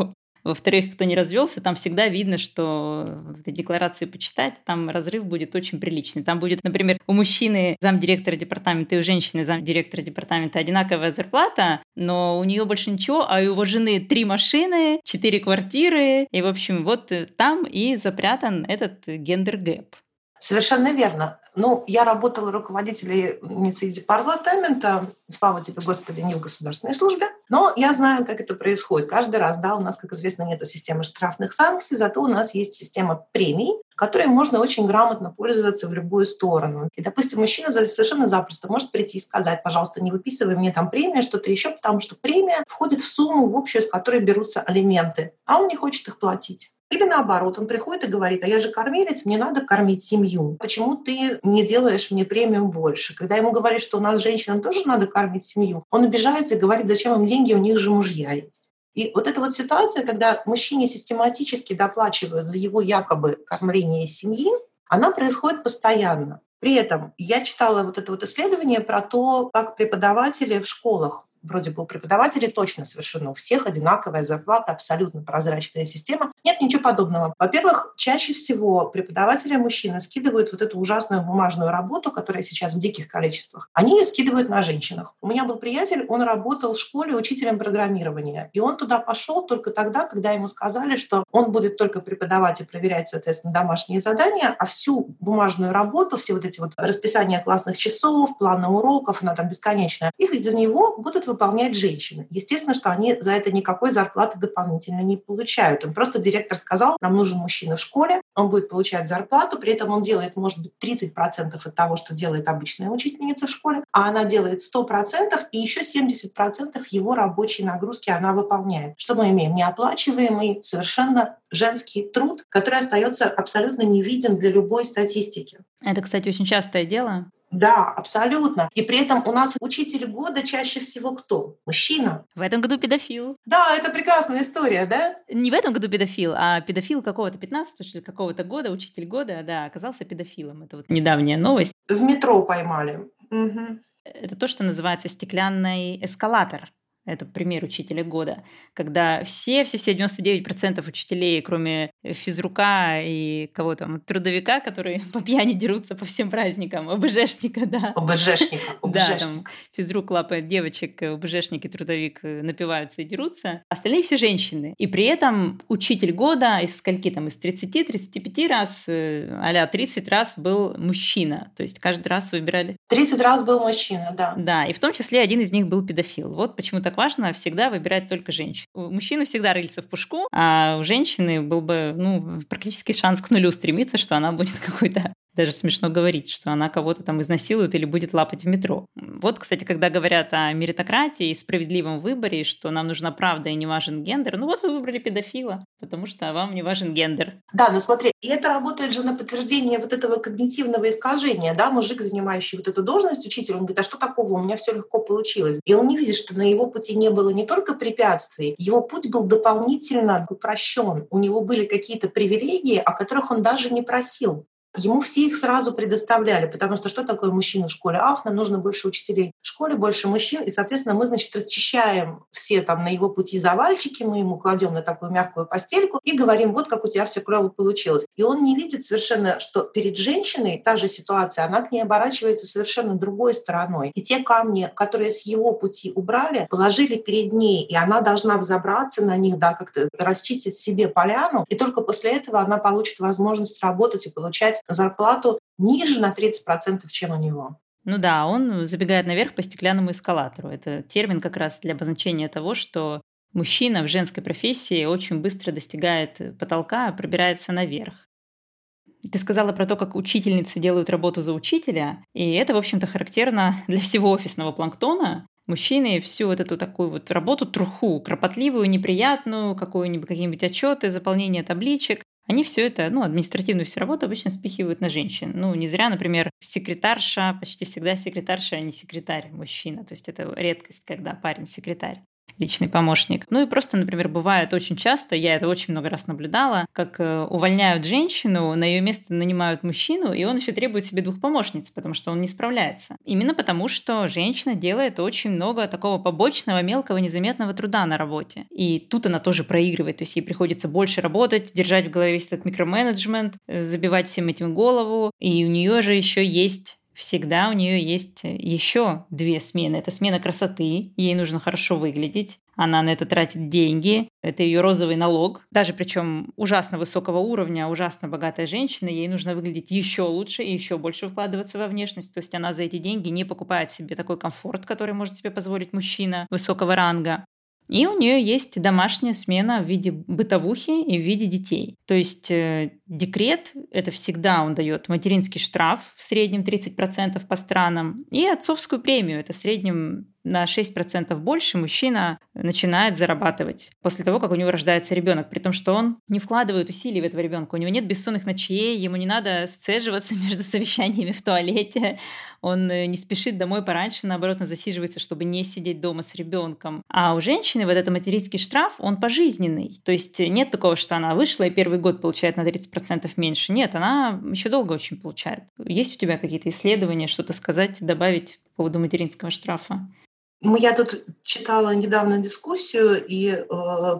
Во-вторых, кто не развелся, там всегда видно, что этой декларации почитать, там разрыв будет очень приличный. Там будет, например, у мужчины замдиректора департамента и у женщины замдиректора департамента одинаковая зарплата, но у нее больше ничего, а у его жены три машины, четыре квартиры, и, в общем, вот там и запрятан этот gender gap. Совершенно верно. Ну, я работала руководительницей департамента, слава тебе, Господи, не в государственной службе, но я знаю, как это происходит. Каждый раз, да, у нас, как известно, нет системы штрафных санкций, зато у нас есть система премий, которой можно очень грамотно пользоваться в любую сторону. И, допустим, мужчина совершенно запросто может прийти и сказать, пожалуйста, не выписывай мне там премию, что-то еще, потому что премия входит в сумму, в общую, с которой берутся алименты, а он не хочет их платить. Или наоборот, он приходит и говорит, а я же кормилец, мне надо кормить семью. Почему ты не делаешь мне премию больше? Когда ему говорят, что у нас женщинам тоже надо кормить семью, он обижается и говорит, зачем им деньги, у них же мужья есть. И вот эта вот ситуация, когда мужчине систематически доплачивают за его якобы кормление семьи, она происходит постоянно. При этом я читала вот это вот исследование про то, как преподаватели в школах вроде бы у преподавателей точно совершенно у всех одинаковая зарплата, абсолютно прозрачная система. Нет ничего подобного. Во-первых, чаще всего преподаватели мужчины скидывают вот эту ужасную бумажную работу, которая сейчас в диких количествах. Они ее скидывают на женщинах. У меня был приятель, он работал в школе учителем программирования. И он туда пошел только тогда, когда ему сказали, что он будет только преподавать и проверять, соответственно, домашние задания, а всю бумажную работу, все вот эти вот расписания классных часов, планы уроков, она там бесконечная, их из-за него будут выполнять женщины. Естественно, что они за это никакой зарплаты дополнительно не получают. Им просто директор сказал, нам нужен мужчина в школе, он будет получать зарплату, при этом он делает, может быть, 30% от того, что делает обычная учительница в школе, а она делает 100%, и еще 70% его рабочей нагрузки она выполняет. Что мы имеем? Неоплачиваемый, совершенно женский труд, который остается абсолютно невиден для любой статистики. Это, кстати, очень частое дело. Да, абсолютно. И при этом у нас учитель года чаще всего кто? Мужчина. В этом году педофил. Да, это прекрасная история, да? Не в этом году педофил, а педофил какого-то 15 что какого-то года, учитель года, да, оказался педофилом. Это вот недавняя новость. В метро поймали. Угу. Это то, что называется стеклянный эскалатор. Это пример учителя года, когда все, все, все 99% учителей, кроме физрука и кого там, трудовика, которые [laughs] по пьяни дерутся по всем праздникам, ОБЖшника, да. ОБЖшника, [laughs] Да, там физрук лапает девочек, ОБЖшник и трудовик напиваются и дерутся. Остальные все женщины. И при этом учитель года из скольки там, из 30-35 раз, а 30 раз был мужчина. То есть каждый раз выбирали... 30 раз был мужчина, да. Да, и в том числе один из них был педофил. Вот почему так важно всегда выбирать только женщин. У мужчины всегда рыльца в пушку, а у женщины был бы ну, практически шанс к нулю стремиться, что она будет [laughs] какой-то даже смешно говорить, что она кого-то там изнасилует или будет лапать в метро. Вот, кстати, когда говорят о меритократии и справедливом выборе, что нам нужна правда и не важен гендер, ну вот вы выбрали педофила, потому что вам не важен гендер. Да, но смотри, и это работает же на подтверждение вот этого когнитивного искажения, да, мужик, занимающий вот эту должность, учитель, он говорит, а что такого, у меня все легко получилось. И он не видит, что на его пути не было не только препятствий, его путь был дополнительно упрощен. У него были какие-то привилегии, о которых он даже не просил. Ему все их сразу предоставляли, потому что что такое мужчина в школе? Ах, нам нужно больше учителей в школе, больше мужчин, и, соответственно, мы, значит, расчищаем все там на его пути завальчики, мы ему кладем на такую мягкую постельку и говорим, вот как у тебя все клево получилось. И он не видит совершенно, что перед женщиной та же ситуация, она к ней оборачивается совершенно другой стороной. И те камни, которые с его пути убрали, положили перед ней, и она должна взобраться на них, да, как-то расчистить себе поляну, и только после этого она получит возможность работать и получать зарплату ниже на 30%, чем у него. Ну да, он забегает наверх по стеклянному эскалатору. Это термин как раз для обозначения того, что мужчина в женской профессии очень быстро достигает потолка, пробирается наверх. Ты сказала про то, как учительницы делают работу за учителя, и это, в общем-то, характерно для всего офисного планктона. Мужчины всю вот эту такую вот работу, труху, кропотливую, неприятную, какую-нибудь, какие-нибудь отчеты, заполнение табличек, они все это, ну, административную всю работу обычно спихивают на женщин. Ну, не зря, например, секретарша, почти всегда секретарша, а не секретарь мужчина. То есть это редкость, когда парень секретарь личный помощник. Ну и просто, например, бывает очень часто, я это очень много раз наблюдала, как э, увольняют женщину, на ее место нанимают мужчину, и он еще требует себе двух помощниц, потому что он не справляется. Именно потому, что женщина делает очень много такого побочного, мелкого, незаметного труда на работе. И тут она тоже проигрывает, то есть ей приходится больше работать, держать в голове весь этот микроменеджмент, э, забивать всем этим голову, и у нее же еще есть всегда у нее есть еще две смены. Это смена красоты, ей нужно хорошо выглядеть, она на это тратит деньги, это ее розовый налог. Даже причем ужасно высокого уровня, ужасно богатая женщина, ей нужно выглядеть еще лучше и еще больше вкладываться во внешность. То есть она за эти деньги не покупает себе такой комфорт, который может себе позволить мужчина высокого ранга. И у нее есть домашняя смена в виде бытовухи и в виде детей. То есть э, декрет – это всегда он дает материнский штраф в среднем 30% по странам и отцовскую премию – это в среднем на 6% больше мужчина начинает зарабатывать после того, как у него рождается ребенок, при том, что он не вкладывает усилий в этого ребенка, у него нет бессонных ночей, ему не надо сцеживаться [laughs] между совещаниями в туалете, он э, не спешит домой пораньше, наоборот, он засиживается, чтобы не сидеть дома с ребенком. А у женщины вот этот материнский штраф, он пожизненный. То есть нет такого, что она вышла и первый год получает на 30% меньше. Нет, она еще долго очень получает. Есть у тебя какие-то исследования, что-то сказать, добавить по поводу материнского штрафа? Я тут читала недавно дискуссию, и э,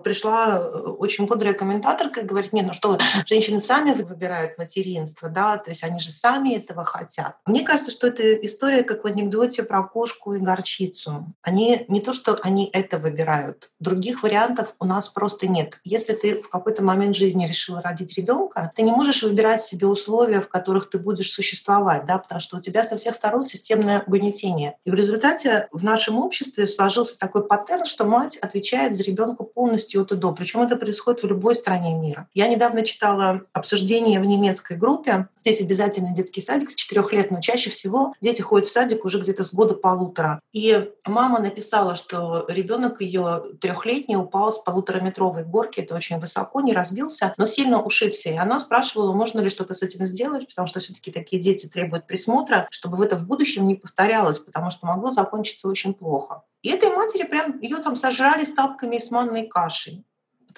пришла э, очень бодрая комментаторка и говорит, нет, ну что, женщины сами выбирают материнство, да, то есть они же сами этого хотят. Мне кажется, что это история, как в анекдоте про кошку и горчицу. Они не то, что они это выбирают, других вариантов у нас просто нет. Если ты в какой-то момент жизни решила родить ребенка, ты не можешь выбирать себе условия, в которых ты будешь существовать, да, потому что у тебя со всех сторон системное угнетение. И в результате в нашем обществе сложился такой паттерн, что мать отвечает за ребенка полностью от и до. Причем это происходит в любой стране мира. Я недавно читала обсуждение в немецкой группе. Здесь обязательно детский садик с четырех лет, но чаще всего дети ходят в садик уже где-то с года полутора. И мама написала, что ребенок ее трехлетний упал с полутораметровой горки, это очень высоко, не разбился, но сильно ушибся. И она спрашивала, можно ли что-то с этим сделать, потому что все-таки такие дети требуют присмотра, чтобы это в будущем не повторялось, потому что могло закончиться очень плохо плохо. И этой матери прям ее там сожрали с тапками с манной кашей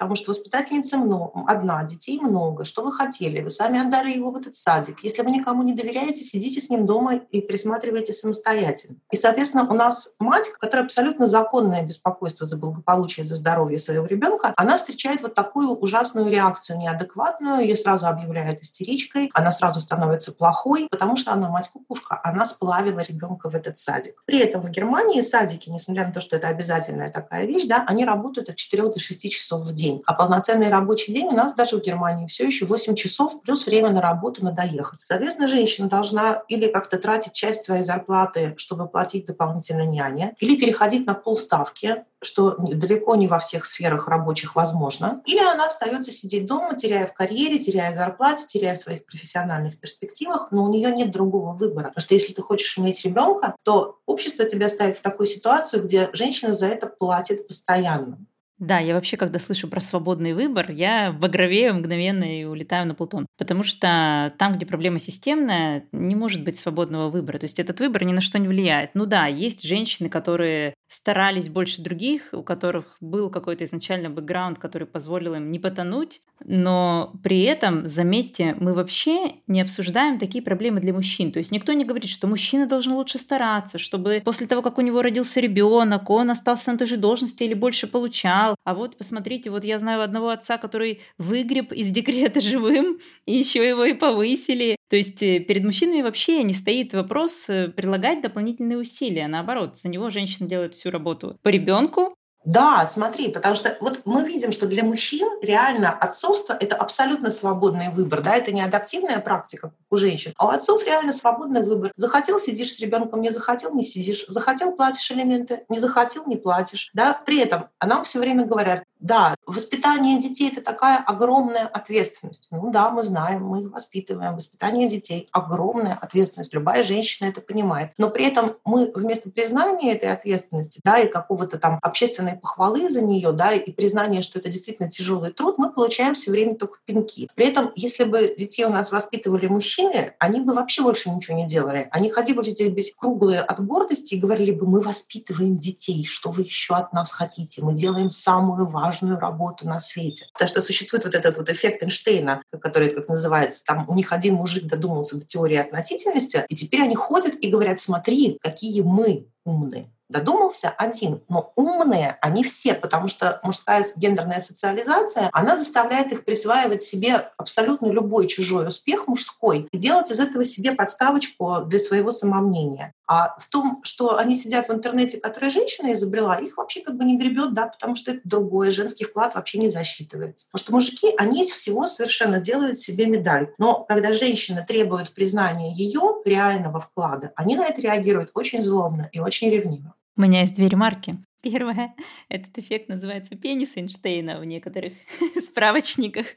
потому что воспитательница много, одна, детей много. Что вы хотели? Вы сами отдали его в этот садик. Если вы никому не доверяете, сидите с ним дома и присматривайте самостоятельно. И, соответственно, у нас мать, которая абсолютно законное беспокойство за благополучие, за здоровье своего ребенка, она встречает вот такую ужасную реакцию, неадекватную, ее сразу объявляют истеричкой, она сразу становится плохой, потому что она мать-кукушка, она сплавила ребенка в этот садик. При этом в Германии садики, несмотря на то, что это обязательная такая вещь, да, они работают от 4 до 6 часов в день день. А полноценный рабочий день у нас даже в Германии все еще 8 часов плюс время на работу надо ехать. Соответственно, женщина должна или как-то тратить часть своей зарплаты, чтобы платить дополнительно няне, или переходить на полставки, что далеко не во всех сферах рабочих возможно, или она остается сидеть дома, теряя в карьере, теряя в зарплате, теряя в своих профессиональных перспективах, но у нее нет другого выбора. Потому что если ты хочешь иметь ребенка, то общество тебя ставит в такую ситуацию, где женщина за это платит постоянно. Да, я вообще, когда слышу про свободный выбор, я багровею мгновенно и улетаю на Плутон. Потому что там, где проблема системная, не может быть свободного выбора. То есть этот выбор ни на что не влияет. Ну да, есть женщины, которые старались больше других, у которых был какой-то изначально бэкграунд, который позволил им не потонуть, но при этом, заметьте, мы вообще не обсуждаем такие проблемы для мужчин. То есть никто не говорит, что мужчина должен лучше стараться, чтобы после того, как у него родился ребенок, он остался на той же должности или больше получал. А вот посмотрите, вот я знаю одного отца, который выгреб из декрета живым, [laughs] и еще его и повысили. То есть э, перед мужчинами вообще не стоит вопрос э, предлагать дополнительные усилия. Наоборот, за него женщина делает всю работу по ребенку, да, смотри, потому что вот мы видим, что для мужчин реально отцовство – это абсолютно свободный выбор, да, это не адаптивная практика, у женщин, а у отцов реально свободный выбор. Захотел – сидишь с ребенком, не захотел – не сидишь, захотел – платишь элементы, не захотел – не платишь, да. При этом а нам все время говорят, да, воспитание детей – это такая огромная ответственность. Ну да, мы знаем, мы их воспитываем. Воспитание детей – огромная ответственность. Любая женщина это понимает. Но при этом мы вместо признания этой ответственности, да, и какого-то там общественной похвалы за нее, да, и признание, что это действительно тяжелый труд, мы получаем все время только пинки. При этом, если бы детей у нас воспитывали мужчины, они бы вообще больше ничего не делали. Они ходили бы здесь без круглые от гордости и говорили бы, мы воспитываем детей, что вы еще от нас хотите? Мы делаем самую важную работу на свете. Потому что существует вот этот вот эффект Эйнштейна, который, как называется, там у них один мужик додумался до теории относительности, и теперь они ходят и говорят, смотри, какие мы умные. Додумался один, но умные они все, потому что мужская гендерная социализация, она заставляет их присваивать себе абсолютно любой чужой успех мужской и делать из этого себе подставочку для своего самомнения. А в том, что они сидят в интернете, который женщина изобрела, их вообще как бы не гребет, да, потому что это другое, женский вклад вообще не засчитывается. Потому что мужики, они из всего совершенно делают себе медаль. Но когда женщина требует признания ее реального вклада, они на это реагируют очень злобно и очень ревниво. У меня есть две ремарки. Первое, этот эффект называется пенис Эйнштейна в некоторых [laughs] справочниках.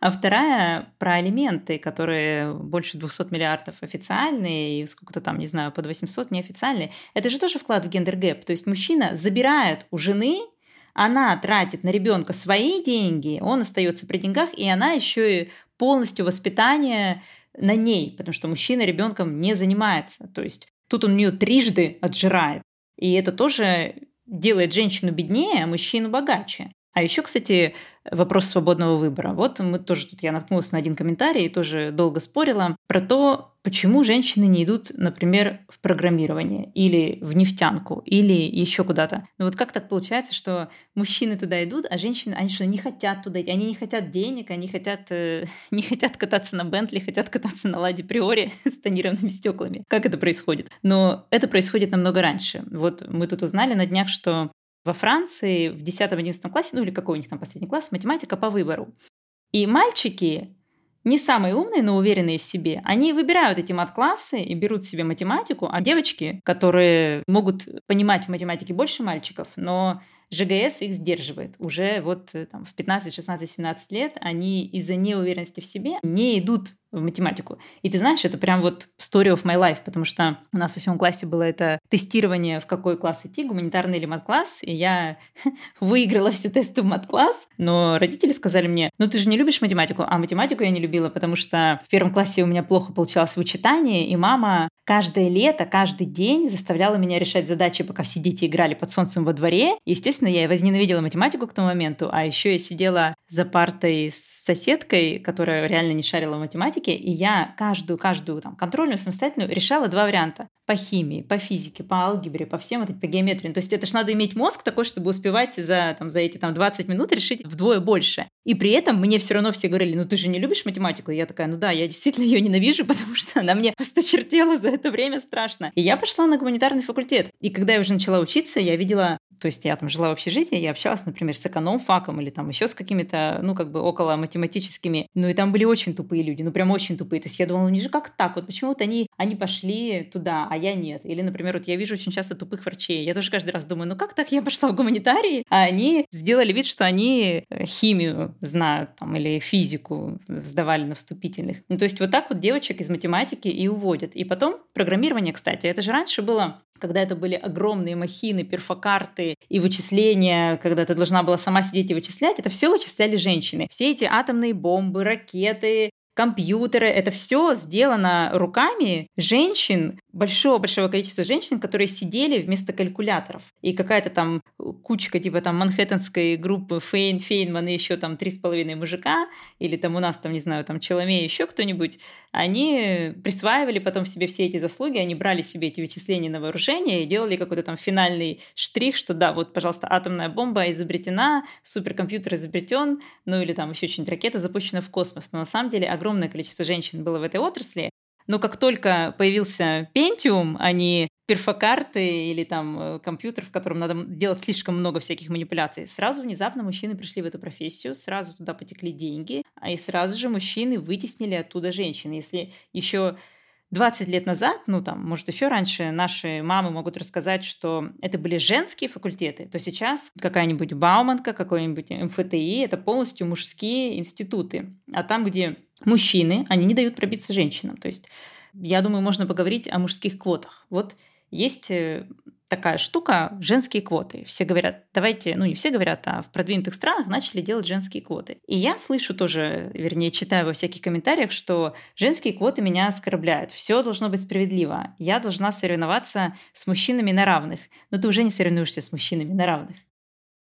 А вторая про алименты, которые больше 200 миллиардов официальные и сколько-то там, не знаю, под 800 неофициальные. Это же тоже вклад в gender gap. То есть мужчина забирает у жены она тратит на ребенка свои деньги, он остается при деньгах, и она еще и полностью воспитание на ней, потому что мужчина ребенком не занимается. То есть тут он ее трижды отжирает. И это тоже делает женщину беднее, а мужчину богаче. А еще, кстати, вопрос свободного выбора. Вот мы тоже тут я наткнулась на один комментарий и тоже долго спорила про то, почему женщины не идут, например, в программирование или в нефтянку или еще куда-то. Ну вот как так получается, что мужчины туда идут, а женщины, они что, не хотят туда идти, они не хотят денег, они хотят, э, [laughs] не хотят кататься на Бентли, хотят кататься на Ладе Приоре [laughs] с тонированными стеклами. Как это происходит? Но это происходит намного раньше. Вот мы тут узнали на днях, что во Франции в 10-11 классе, ну или какой у них там последний класс, математика по выбору. И мальчики, не самые умные, но уверенные в себе, они выбирают эти мат-классы и берут себе математику, а девочки, которые могут понимать в математике больше мальчиков, но ЖГС их сдерживает. Уже вот э, там, в 15, 16, 17 лет они из-за неуверенности в себе не идут в математику. И ты знаешь, это прям вот story of my life, потому что у нас в восьмом классе было это тестирование, в какой класс идти, гуманитарный или мат-класс, и я [laughs] выиграла все тесты в мат-класс, но родители сказали мне, ну ты же не любишь математику, а математику я не любила, потому что в первом классе у меня плохо получалось вычитание, и мама каждое лето, каждый день заставляла меня решать задачи, пока все дети играли под солнцем во дворе. Естественно, я возненавидела математику к тому моменту, а еще я сидела за партой с соседкой, которая реально не шарила в математике, и я каждую-каждую там контрольную самостоятельную решала два варианта. По химии, по физике, по алгебре, по всем, вот, по геометрии. То есть это ж надо иметь мозг такой, чтобы успевать за, там, за эти там, 20 минут решить вдвое больше. И при этом мне все равно все говорили, ну ты же не любишь математику? И я такая, ну да, я действительно ее ненавижу, [laughs] потому что она мне осточертела за это время страшно. И я пошла на гуманитарный факультет. И когда я уже начала учиться, я видела то есть я там жила в общежитии, я общалась, например, с эконом-факом или там еще с какими-то, ну, как бы около математическими. Ну, и там были очень тупые люди, ну, прям очень тупые. То есть я думала, ну, не же как так? Вот почему вот они, они пошли туда, а я нет? Или, например, вот я вижу очень часто тупых врачей. Я тоже каждый раз думаю, ну, как так я пошла в гуманитарии, а они сделали вид, что они э, химию знают там, или физику сдавали на вступительных. Ну, то есть вот так вот девочек из математики и уводят. И потом программирование, кстати, это же раньше было когда это были огромные махины, перфокарты и вычисления, когда ты должна была сама сидеть и вычислять, это все вычисляли женщины. Все эти атомные бомбы, ракеты, компьютеры, это все сделано руками женщин, большого-большого количества женщин, которые сидели вместо калькуляторов. И какая-то там кучка типа там манхэттенской группы Фейн, Фейнман и еще там три с половиной мужика, или там у нас там, не знаю, там Челомея, еще кто-нибудь, они присваивали потом себе все эти заслуги, они брали себе эти вычисления на вооружение и делали какой-то там финальный штрих, что да, вот, пожалуйста, атомная бомба изобретена, суперкомпьютер изобретен, ну или там еще что-нибудь ракета запущена в космос. Но на самом деле огромное количество женщин было в этой отрасли, но как только появился Pentium, а не перфокарты или там э, компьютер, в котором надо делать слишком много всяких манипуляций, сразу внезапно мужчины пришли в эту профессию, сразу туда потекли деньги, а и сразу же мужчины вытеснили оттуда женщин. Если еще 20 лет назад, ну там, может, еще раньше, наши мамы могут рассказать, что это были женские факультеты, то сейчас какая-нибудь Бауманка, какой-нибудь МФТИ, это полностью мужские институты. А там, где мужчины, они не дают пробиться женщинам. То есть, я думаю, можно поговорить о мужских квотах. Вот есть э, такая штука – женские квоты. Все говорят, давайте, ну не все говорят, а в продвинутых странах начали делать женские квоты. И я слышу тоже, вернее, читаю во всяких комментариях, что женские квоты меня оскорбляют. Все должно быть справедливо. Я должна соревноваться с мужчинами на равных. Но ты уже не соревнуешься с мужчинами на равных.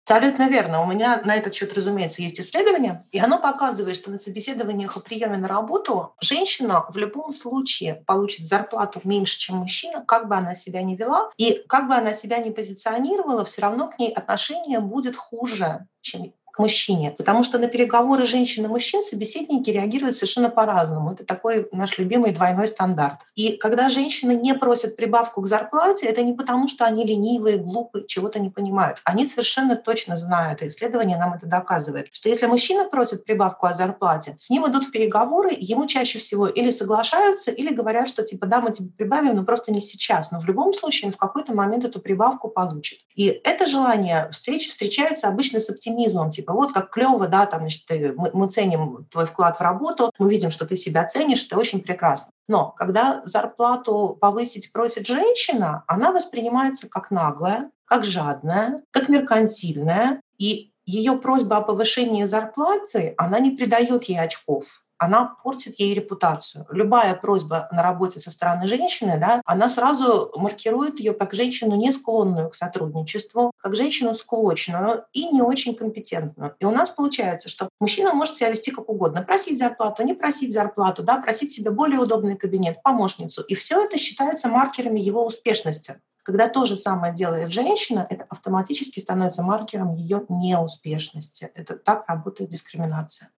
Абсолютно верно. У меня на этот счет, разумеется, есть исследование, и оно показывает, что на собеседованиях о приеме на работу женщина в любом случае получит зарплату меньше, чем мужчина, как бы она себя ни вела, и как бы она себя ни позиционировала, все равно к ней отношение будет хуже, чем к мужчине. Потому что на переговоры женщин и мужчин собеседники реагируют совершенно по-разному. Это такой наш любимый двойной стандарт. И когда женщины не просят прибавку к зарплате, это не потому, что они ленивые, глупые, чего-то не понимают. Они совершенно точно знают, и исследование нам это доказывает, что если мужчина просит прибавку о зарплате, с ним идут в переговоры, ему чаще всего или соглашаются, или говорят, что типа да, мы тебе прибавим, но просто не сейчас. Но в любом случае он в какой-то момент эту прибавку получит. И это желание встреч встречается обычно с оптимизмом, типа типа вот как клево, да, там, значит, ты, мы, мы ценим твой вклад в работу, мы видим, что ты себя ценишь, это очень прекрасно. Но когда зарплату повысить просит женщина, она воспринимается как наглая, как жадная, как меркантильная, и ее просьба о повышении зарплаты, она не придает ей очков она портит ей репутацию. Любая просьба на работе со стороны женщины, да, она сразу маркирует ее как женщину, не склонную к сотрудничеству, как женщину склочную и не очень компетентную. И у нас получается, что мужчина может себя вести как угодно. Просить зарплату, не просить зарплату, да, просить себе более удобный кабинет, помощницу. И все это считается маркерами его успешности. Когда то же самое делает женщина, это автоматически становится маркером ее неуспешности. Это так работает дискриминация.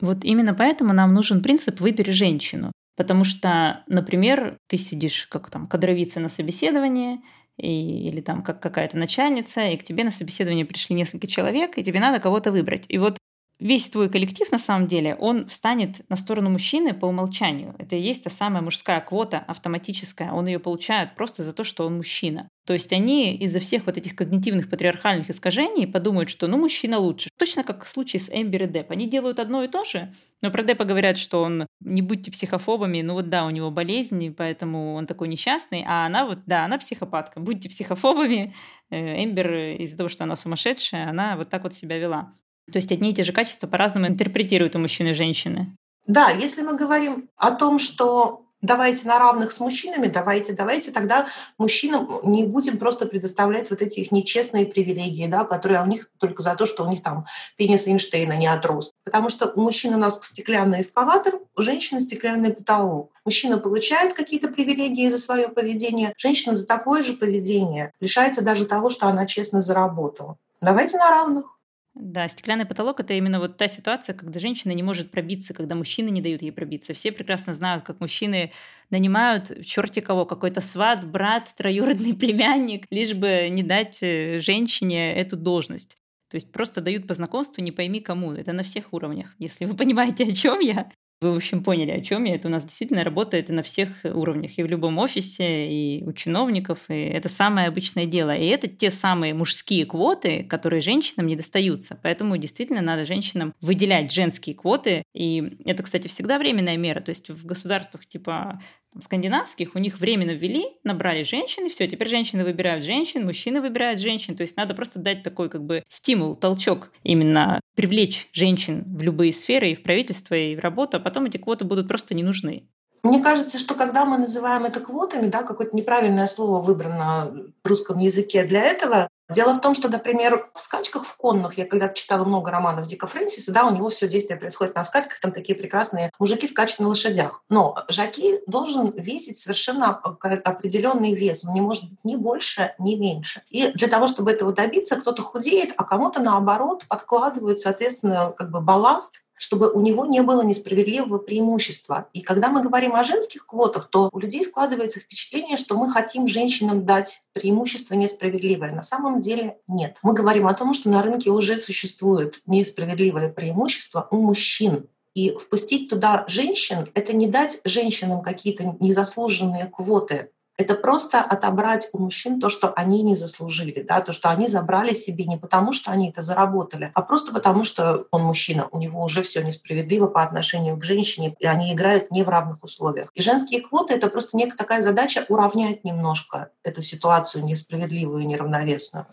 Вот именно поэтому нам нужен принцип «выбери женщину». Потому что, например, ты сидишь как там кадровица на собеседовании, и, или там как какая-то начальница, и к тебе на собеседование пришли несколько человек, и тебе надо кого-то выбрать. И вот весь твой коллектив, на самом деле, он встанет на сторону мужчины по умолчанию. Это и есть та самая мужская квота автоматическая. Он ее получает просто за то, что он мужчина. То есть они из-за всех вот этих когнитивных патриархальных искажений подумают, что ну мужчина лучше. Точно как в случае с Эмбер и Деп. Они делают одно и то же, но про Депа говорят, что он не будьте психофобами, ну вот да, у него болезнь, поэтому он такой несчастный, а она вот, да, она психопатка. Будьте психофобами. Э, Эмбер из-за того, что она сумасшедшая, она вот так вот себя вела. То есть одни и те же качества по-разному интерпретируют у мужчины и женщины. Да, если мы говорим о том, что давайте на равных с мужчинами, давайте, давайте, тогда мужчинам не будем просто предоставлять вот эти их нечестные привилегии, да, которые у них только за то, что у них там пенис Эйнштейна не отрос. Потому что у мужчин у нас стеклянный эскалатор, у женщины стеклянный потолок. Мужчина получает какие-то привилегии за свое поведение, женщина за такое же поведение лишается даже того, что она честно заработала. Давайте на равных. Да, стеклянный потолок — это именно вот та ситуация, когда женщина не может пробиться, когда мужчины не дают ей пробиться. Все прекрасно знают, как мужчины нанимают черти кого, какой-то сват, брат, троюродный [laughs] племянник, лишь бы не дать э, женщине эту должность. То есть просто дают по знакомству не пойми кому. Это на всех уровнях, если вы понимаете, о чем я. Вы, в общем, поняли, о чем я. Это у нас действительно работает и на всех уровнях, и в любом офисе, и у чиновников, и это самое обычное дело. И это те самые мужские квоты, которые женщинам не достаются. Поэтому действительно надо женщинам выделять женские квоты. И это, кстати, всегда временная мера. То есть в государствах типа скандинавских у них временно ввели, набрали женщины, все, теперь женщины выбирают женщин, мужчины выбирают женщин. То есть надо просто дать такой как бы стимул, толчок именно привлечь женщин в любые сферы, и в правительство, и в работу, а потом эти квоты будут просто не нужны. Мне кажется, что когда мы называем это квотами, да, какое-то неправильное слово выбрано в русском языке для этого, Дело в том, что, например, в скачках в конных, я когда читала много романов Дика Фрэнсиса, да, у него все действие происходит на скачках, там такие прекрасные мужики скачут на лошадях. Но жаки должен весить совершенно определенный вес, он не может быть ни больше, ни меньше. И для того, чтобы этого добиться, кто-то худеет, а кому-то наоборот подкладывают, соответственно, как бы балласт, чтобы у него не было несправедливого преимущества. И когда мы говорим о женских квотах, то у людей складывается впечатление, что мы хотим женщинам дать преимущество несправедливое. На самом деле нет. Мы говорим о том, что на рынке уже существует несправедливое преимущество у мужчин. И впустить туда женщин — это не дать женщинам какие-то незаслуженные квоты, это просто отобрать у мужчин то, что они не заслужили, да, то, что они забрали себе не потому, что они это заработали, а просто потому, что он мужчина, у него уже все несправедливо по отношению к женщине, и они играют не в равных условиях. И женские квоты — это просто некая такая задача уравнять немножко эту ситуацию несправедливую и неравновесную.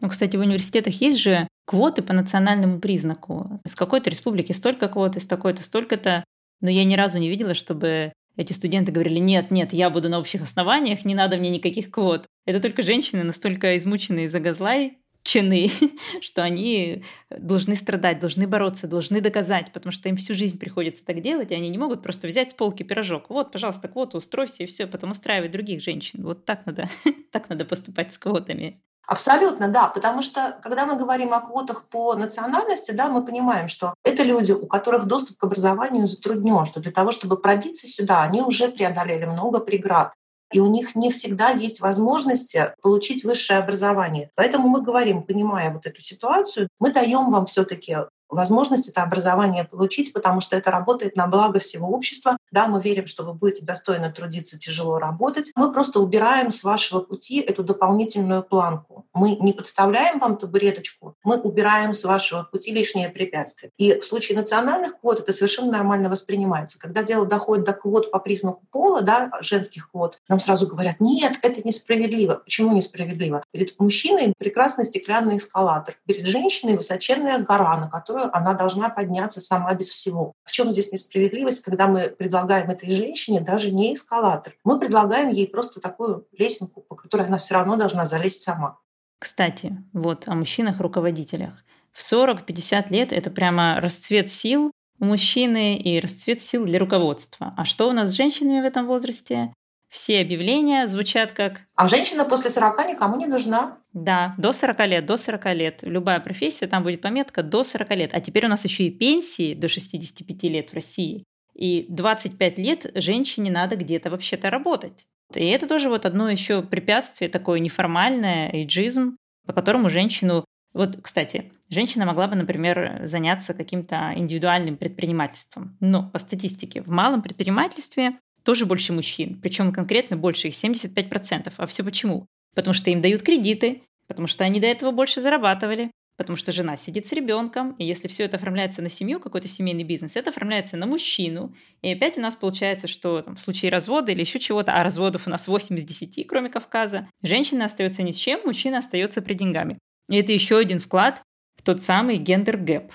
Ну, кстати, в университетах есть же квоты по национальному признаку. Из какой-то республики столько квот, из такой-то столько-то. Но я ни разу не видела, чтобы эти студенты говорили, нет, нет, я буду на общих основаниях, не надо мне никаких квот. Это только женщины настолько измученные за газлай, чины, [laughs] что они должны страдать, должны бороться, должны доказать, потому что им всю жизнь приходится так делать, и они не могут просто взять с полки пирожок. Вот, пожалуйста, квоту устройся, и все, потом устраивать других женщин. Вот так надо, [laughs] так надо поступать с квотами. Абсолютно, да, потому что когда мы говорим о квотах по национальности, да, мы понимаем, что это люди, у которых доступ к образованию затруднен, что для того, чтобы пробиться сюда, они уже преодолели много преград и у них не всегда есть возможности получить высшее образование. Поэтому мы говорим, понимая вот эту ситуацию, мы даем вам все-таки возможность это образование получить, потому что это работает на благо всего общества. Да, мы верим, что вы будете достойно трудиться, тяжело работать. Мы просто убираем с вашего пути эту дополнительную планку. Мы не подставляем вам табуреточку, мы убираем с вашего пути лишние препятствия. И в случае национальных квот это совершенно нормально воспринимается. Когда дело доходит до квот по признаку пола, да, женских квот, нам сразу говорят, нет, это несправедливо. Почему несправедливо? Перед мужчиной прекрасный стеклянный эскалатор, перед женщиной высоченная гора, на которую которую она должна подняться сама без всего. В чем здесь несправедливость, когда мы предлагаем этой женщине даже не эскалатор? Мы предлагаем ей просто такую лесенку, по которой она все равно должна залезть сама. Кстати, вот о мужчинах-руководителях. В 40-50 лет это прямо расцвет сил у мужчины и расцвет сил для руководства. А что у нас с женщинами в этом возрасте? Все объявления звучат как... А женщина после 40 никому не нужна. Да, до 40 лет, до 40 лет. Любая профессия, там будет пометка до 40 лет. А теперь у нас еще и пенсии до 65 лет в России. И 25 лет женщине надо где-то вообще-то работать. И это тоже вот одно еще препятствие, такое неформальное, эйджизм, по которому женщину... Вот, кстати, женщина могла бы, например, заняться каким-то индивидуальным предпринимательством. Но по статистике в малом предпринимательстве тоже больше мужчин, причем конкретно больше их 75%. А все почему? Потому что им дают кредиты, потому что они до этого больше зарабатывали, потому что жена сидит с ребенком, и если все это оформляется на семью, какой-то семейный бизнес, это оформляется на мужчину. И опять у нас получается, что там, в случае развода или еще чего-то, а разводов у нас 8 из 10, кроме Кавказа, женщина остается ни с чем, мужчина остается при деньгами. И это еще один вклад в тот самый gender gap.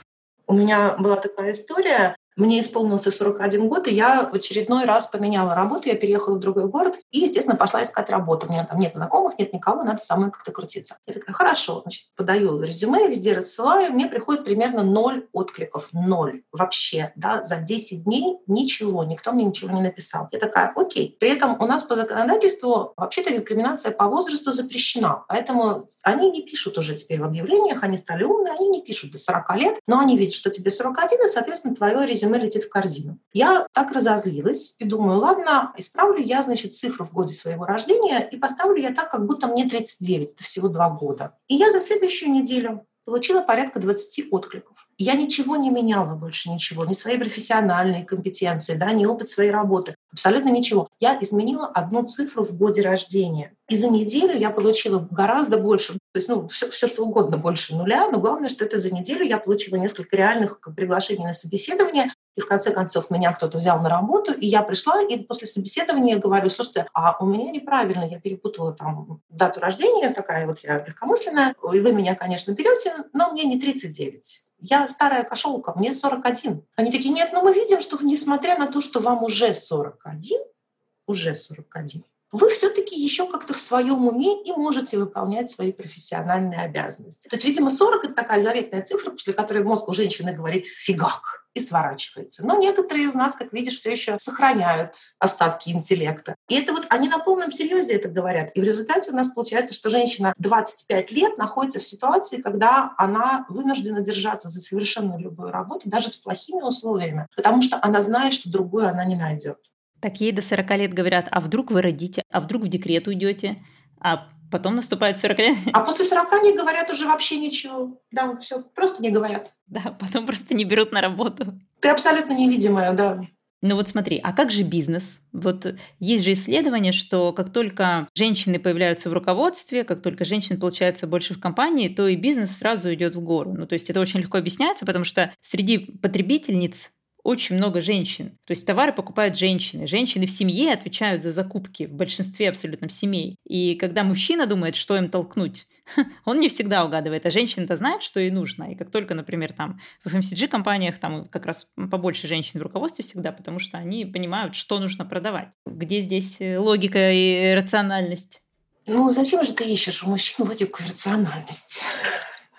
У меня была такая история. Мне исполнился 41 год, и я в очередной раз поменяла работу, я переехала в другой город и, естественно, пошла искать работу. У меня там нет знакомых, нет никого, надо самой как-то крутиться. Я такая, хорошо, значит, подаю резюме, везде рассылаю, мне приходит примерно ноль откликов, ноль вообще, да, за 10 дней ничего, никто мне ничего не написал. Я такая, окей. При этом у нас по законодательству вообще-то дискриминация по возрасту запрещена, поэтому они не пишут уже теперь в объявлениях, они стали умные, они не пишут до 40 лет, но они видят, что тебе 41, и, соответственно, твое резюме резюме летит в корзину. Я так разозлилась и думаю, ладно, исправлю я, значит, цифру в годе своего рождения и поставлю я так, как будто мне 39, это всего два года. И я за следующую неделю получила порядка 20 откликов. Я ничего не меняла больше, ничего, ни своей профессиональной компетенции, да, ни опыт своей работы, абсолютно ничего. Я изменила одну цифру в годе рождения. И за неделю я получила гораздо больше, то есть ну, все, все что угодно больше нуля, но главное, что это за неделю я получила несколько реальных приглашений на собеседование, и в конце концов меня кто-то взял на работу, и я пришла, и после собеседования говорю, слушайте, а у меня неправильно, я перепутала там дату рождения, такая вот я легкомысленная, и вы меня, конечно, берете, но мне не 39 я старая кошелка, мне 41. Они такие, нет, но мы видим, что несмотря на то, что вам уже 41, уже 41, вы все-таки еще как-то в своем уме и можете выполнять свои профессиональные обязанности. То есть, видимо, 40 — это такая заветная цифра, после которой мозг у женщины говорит «фигак» и сворачивается. Но некоторые из нас, как видишь, все еще сохраняют остатки интеллекта. И это вот они на полном серьезе это говорят. И в результате у нас получается, что женщина 25 лет находится в ситуации, когда она вынуждена держаться за совершенно любую работу, даже с плохими условиями, потому что она знает, что другую она не найдет. Так ей до 40 лет говорят, а вдруг вы родите, а вдруг в декрет уйдете, а потом наступает 40 лет. А после 40 не говорят уже вообще ничего. Да, все, просто не говорят. Да, потом просто не берут на работу. Ты абсолютно невидимая, да. Ну вот смотри, а как же бизнес? Вот есть же исследование, что как только женщины появляются в руководстве, как только женщин получается больше в компании, то и бизнес сразу идет в гору. Ну то есть это очень легко объясняется, потому что среди потребительниц очень много женщин. То есть товары покупают женщины. Женщины в семье отвечают за закупки в большинстве абсолютно семей. И когда мужчина думает, что им толкнуть, [laughs] он не всегда угадывает, а женщина-то знает, что ей нужно. И как только, например, там в FMCG-компаниях там как раз побольше женщин в руководстве всегда, потому что они понимают, что нужно продавать. Где здесь э, логика и рациональность? Ну, зачем же ты ищешь у мужчин логику и рациональность?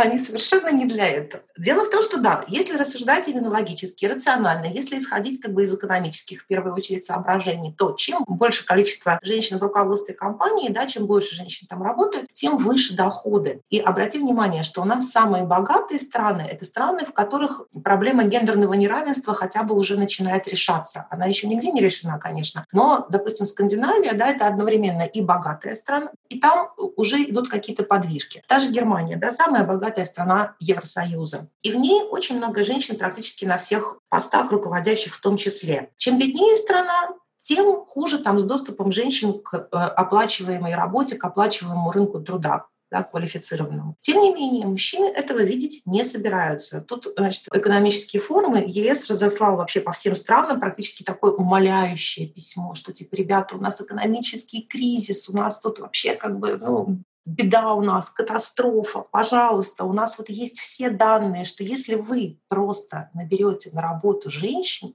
Они совершенно не для этого. Дело в том, что да, если рассуждать именно логически, рационально, если исходить как бы из экономических, в первую очередь, соображений, то чем больше количество женщин в руководстве компании, да, чем больше женщин там работают, тем выше доходы. И обрати внимание, что у нас самые богатые страны — это страны, в которых проблема гендерного неравенства хотя бы уже начинает решаться. Она еще нигде не решена, конечно, но, допустим, Скандинавия, да, это одновременно и богатая страна, и там уже идут какие-то подвижки. Та же Германия, да, самая богатая богатая страна Евросоюза. И в ней очень много женщин практически на всех постах, руководящих в том числе. Чем беднее страна, тем хуже там с доступом женщин к э, оплачиваемой работе, к оплачиваемому рынку труда да, квалифицированному. Тем не менее, мужчины этого видеть не собираются. Тут, значит, экономические форумы ЕС разослал вообще по всем странам практически такое умоляющее письмо, что типа, ребята, у нас экономический кризис, у нас тут вообще как бы ну, беда у нас, катастрофа, пожалуйста, у нас вот есть все данные, что если вы просто наберете на работу женщин,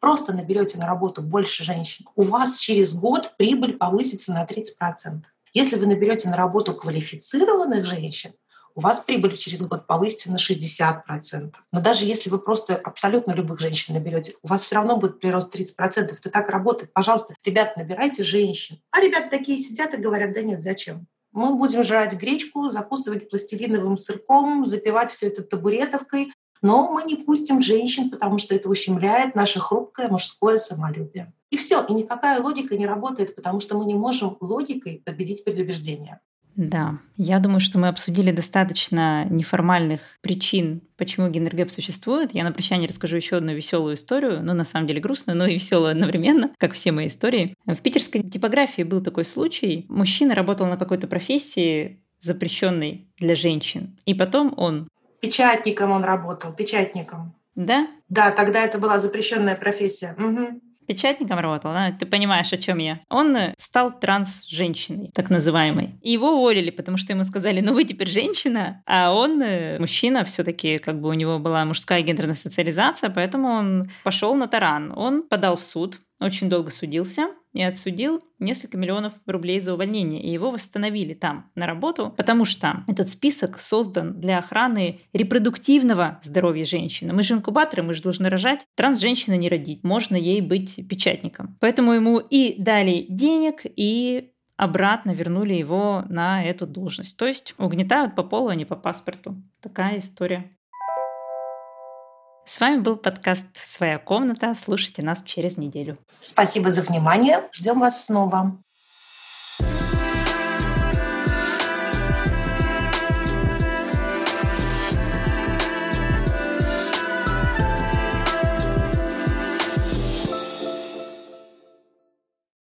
просто наберете на работу больше женщин, у вас через год прибыль повысится на 30%. Если вы наберете на работу квалифицированных женщин, у вас прибыль через год повысится на 60%. Но даже если вы просто абсолютно любых женщин наберете, у вас все равно будет прирост 30%. Это так работает. Пожалуйста, ребят, набирайте женщин. А ребята такие сидят и говорят, да нет, зачем? Мы будем жрать гречку, закусывать пластилиновым сырком, запивать все это табуретовкой, но мы не пустим женщин, потому что это ущемляет наше хрупкое мужское самолюбие. И все, и никакая логика не работает, потому что мы не можем логикой победить предубеждение. Да, я думаю, что мы обсудили достаточно неформальных причин, почему гендергэп существует. Я на прощание расскажу еще одну веселую историю, ну, на самом деле грустную, но и веселую одновременно, как все мои истории. В питерской типографии был такой случай. Мужчина работал на какой-то профессии, запрещенной для женщин. И потом он... Печатником он работал, печатником. Да? Да, тогда это была запрещенная профессия. Угу печатником работал, да? ты понимаешь, о чем я. Он э, стал транс-женщиной, так называемой. И его уволили, потому что ему сказали, ну вы теперь женщина, а он э, мужчина, все-таки как бы у него была мужская гендерная социализация, поэтому он пошел на таран. Он подал в суд, очень долго судился и отсудил несколько миллионов рублей за увольнение. И его восстановили там на работу, потому что этот список создан для охраны репродуктивного здоровья женщины. Мы же инкубаторы, мы же должны рожать. Транс-женщина не родить, можно ей быть печатником. Поэтому ему и дали денег, и обратно вернули его на эту должность. То есть угнетают по полу, а не по паспорту. Такая история. С вами был подкаст «Своя комната». Слушайте нас через неделю. Спасибо за внимание. Ждем вас снова.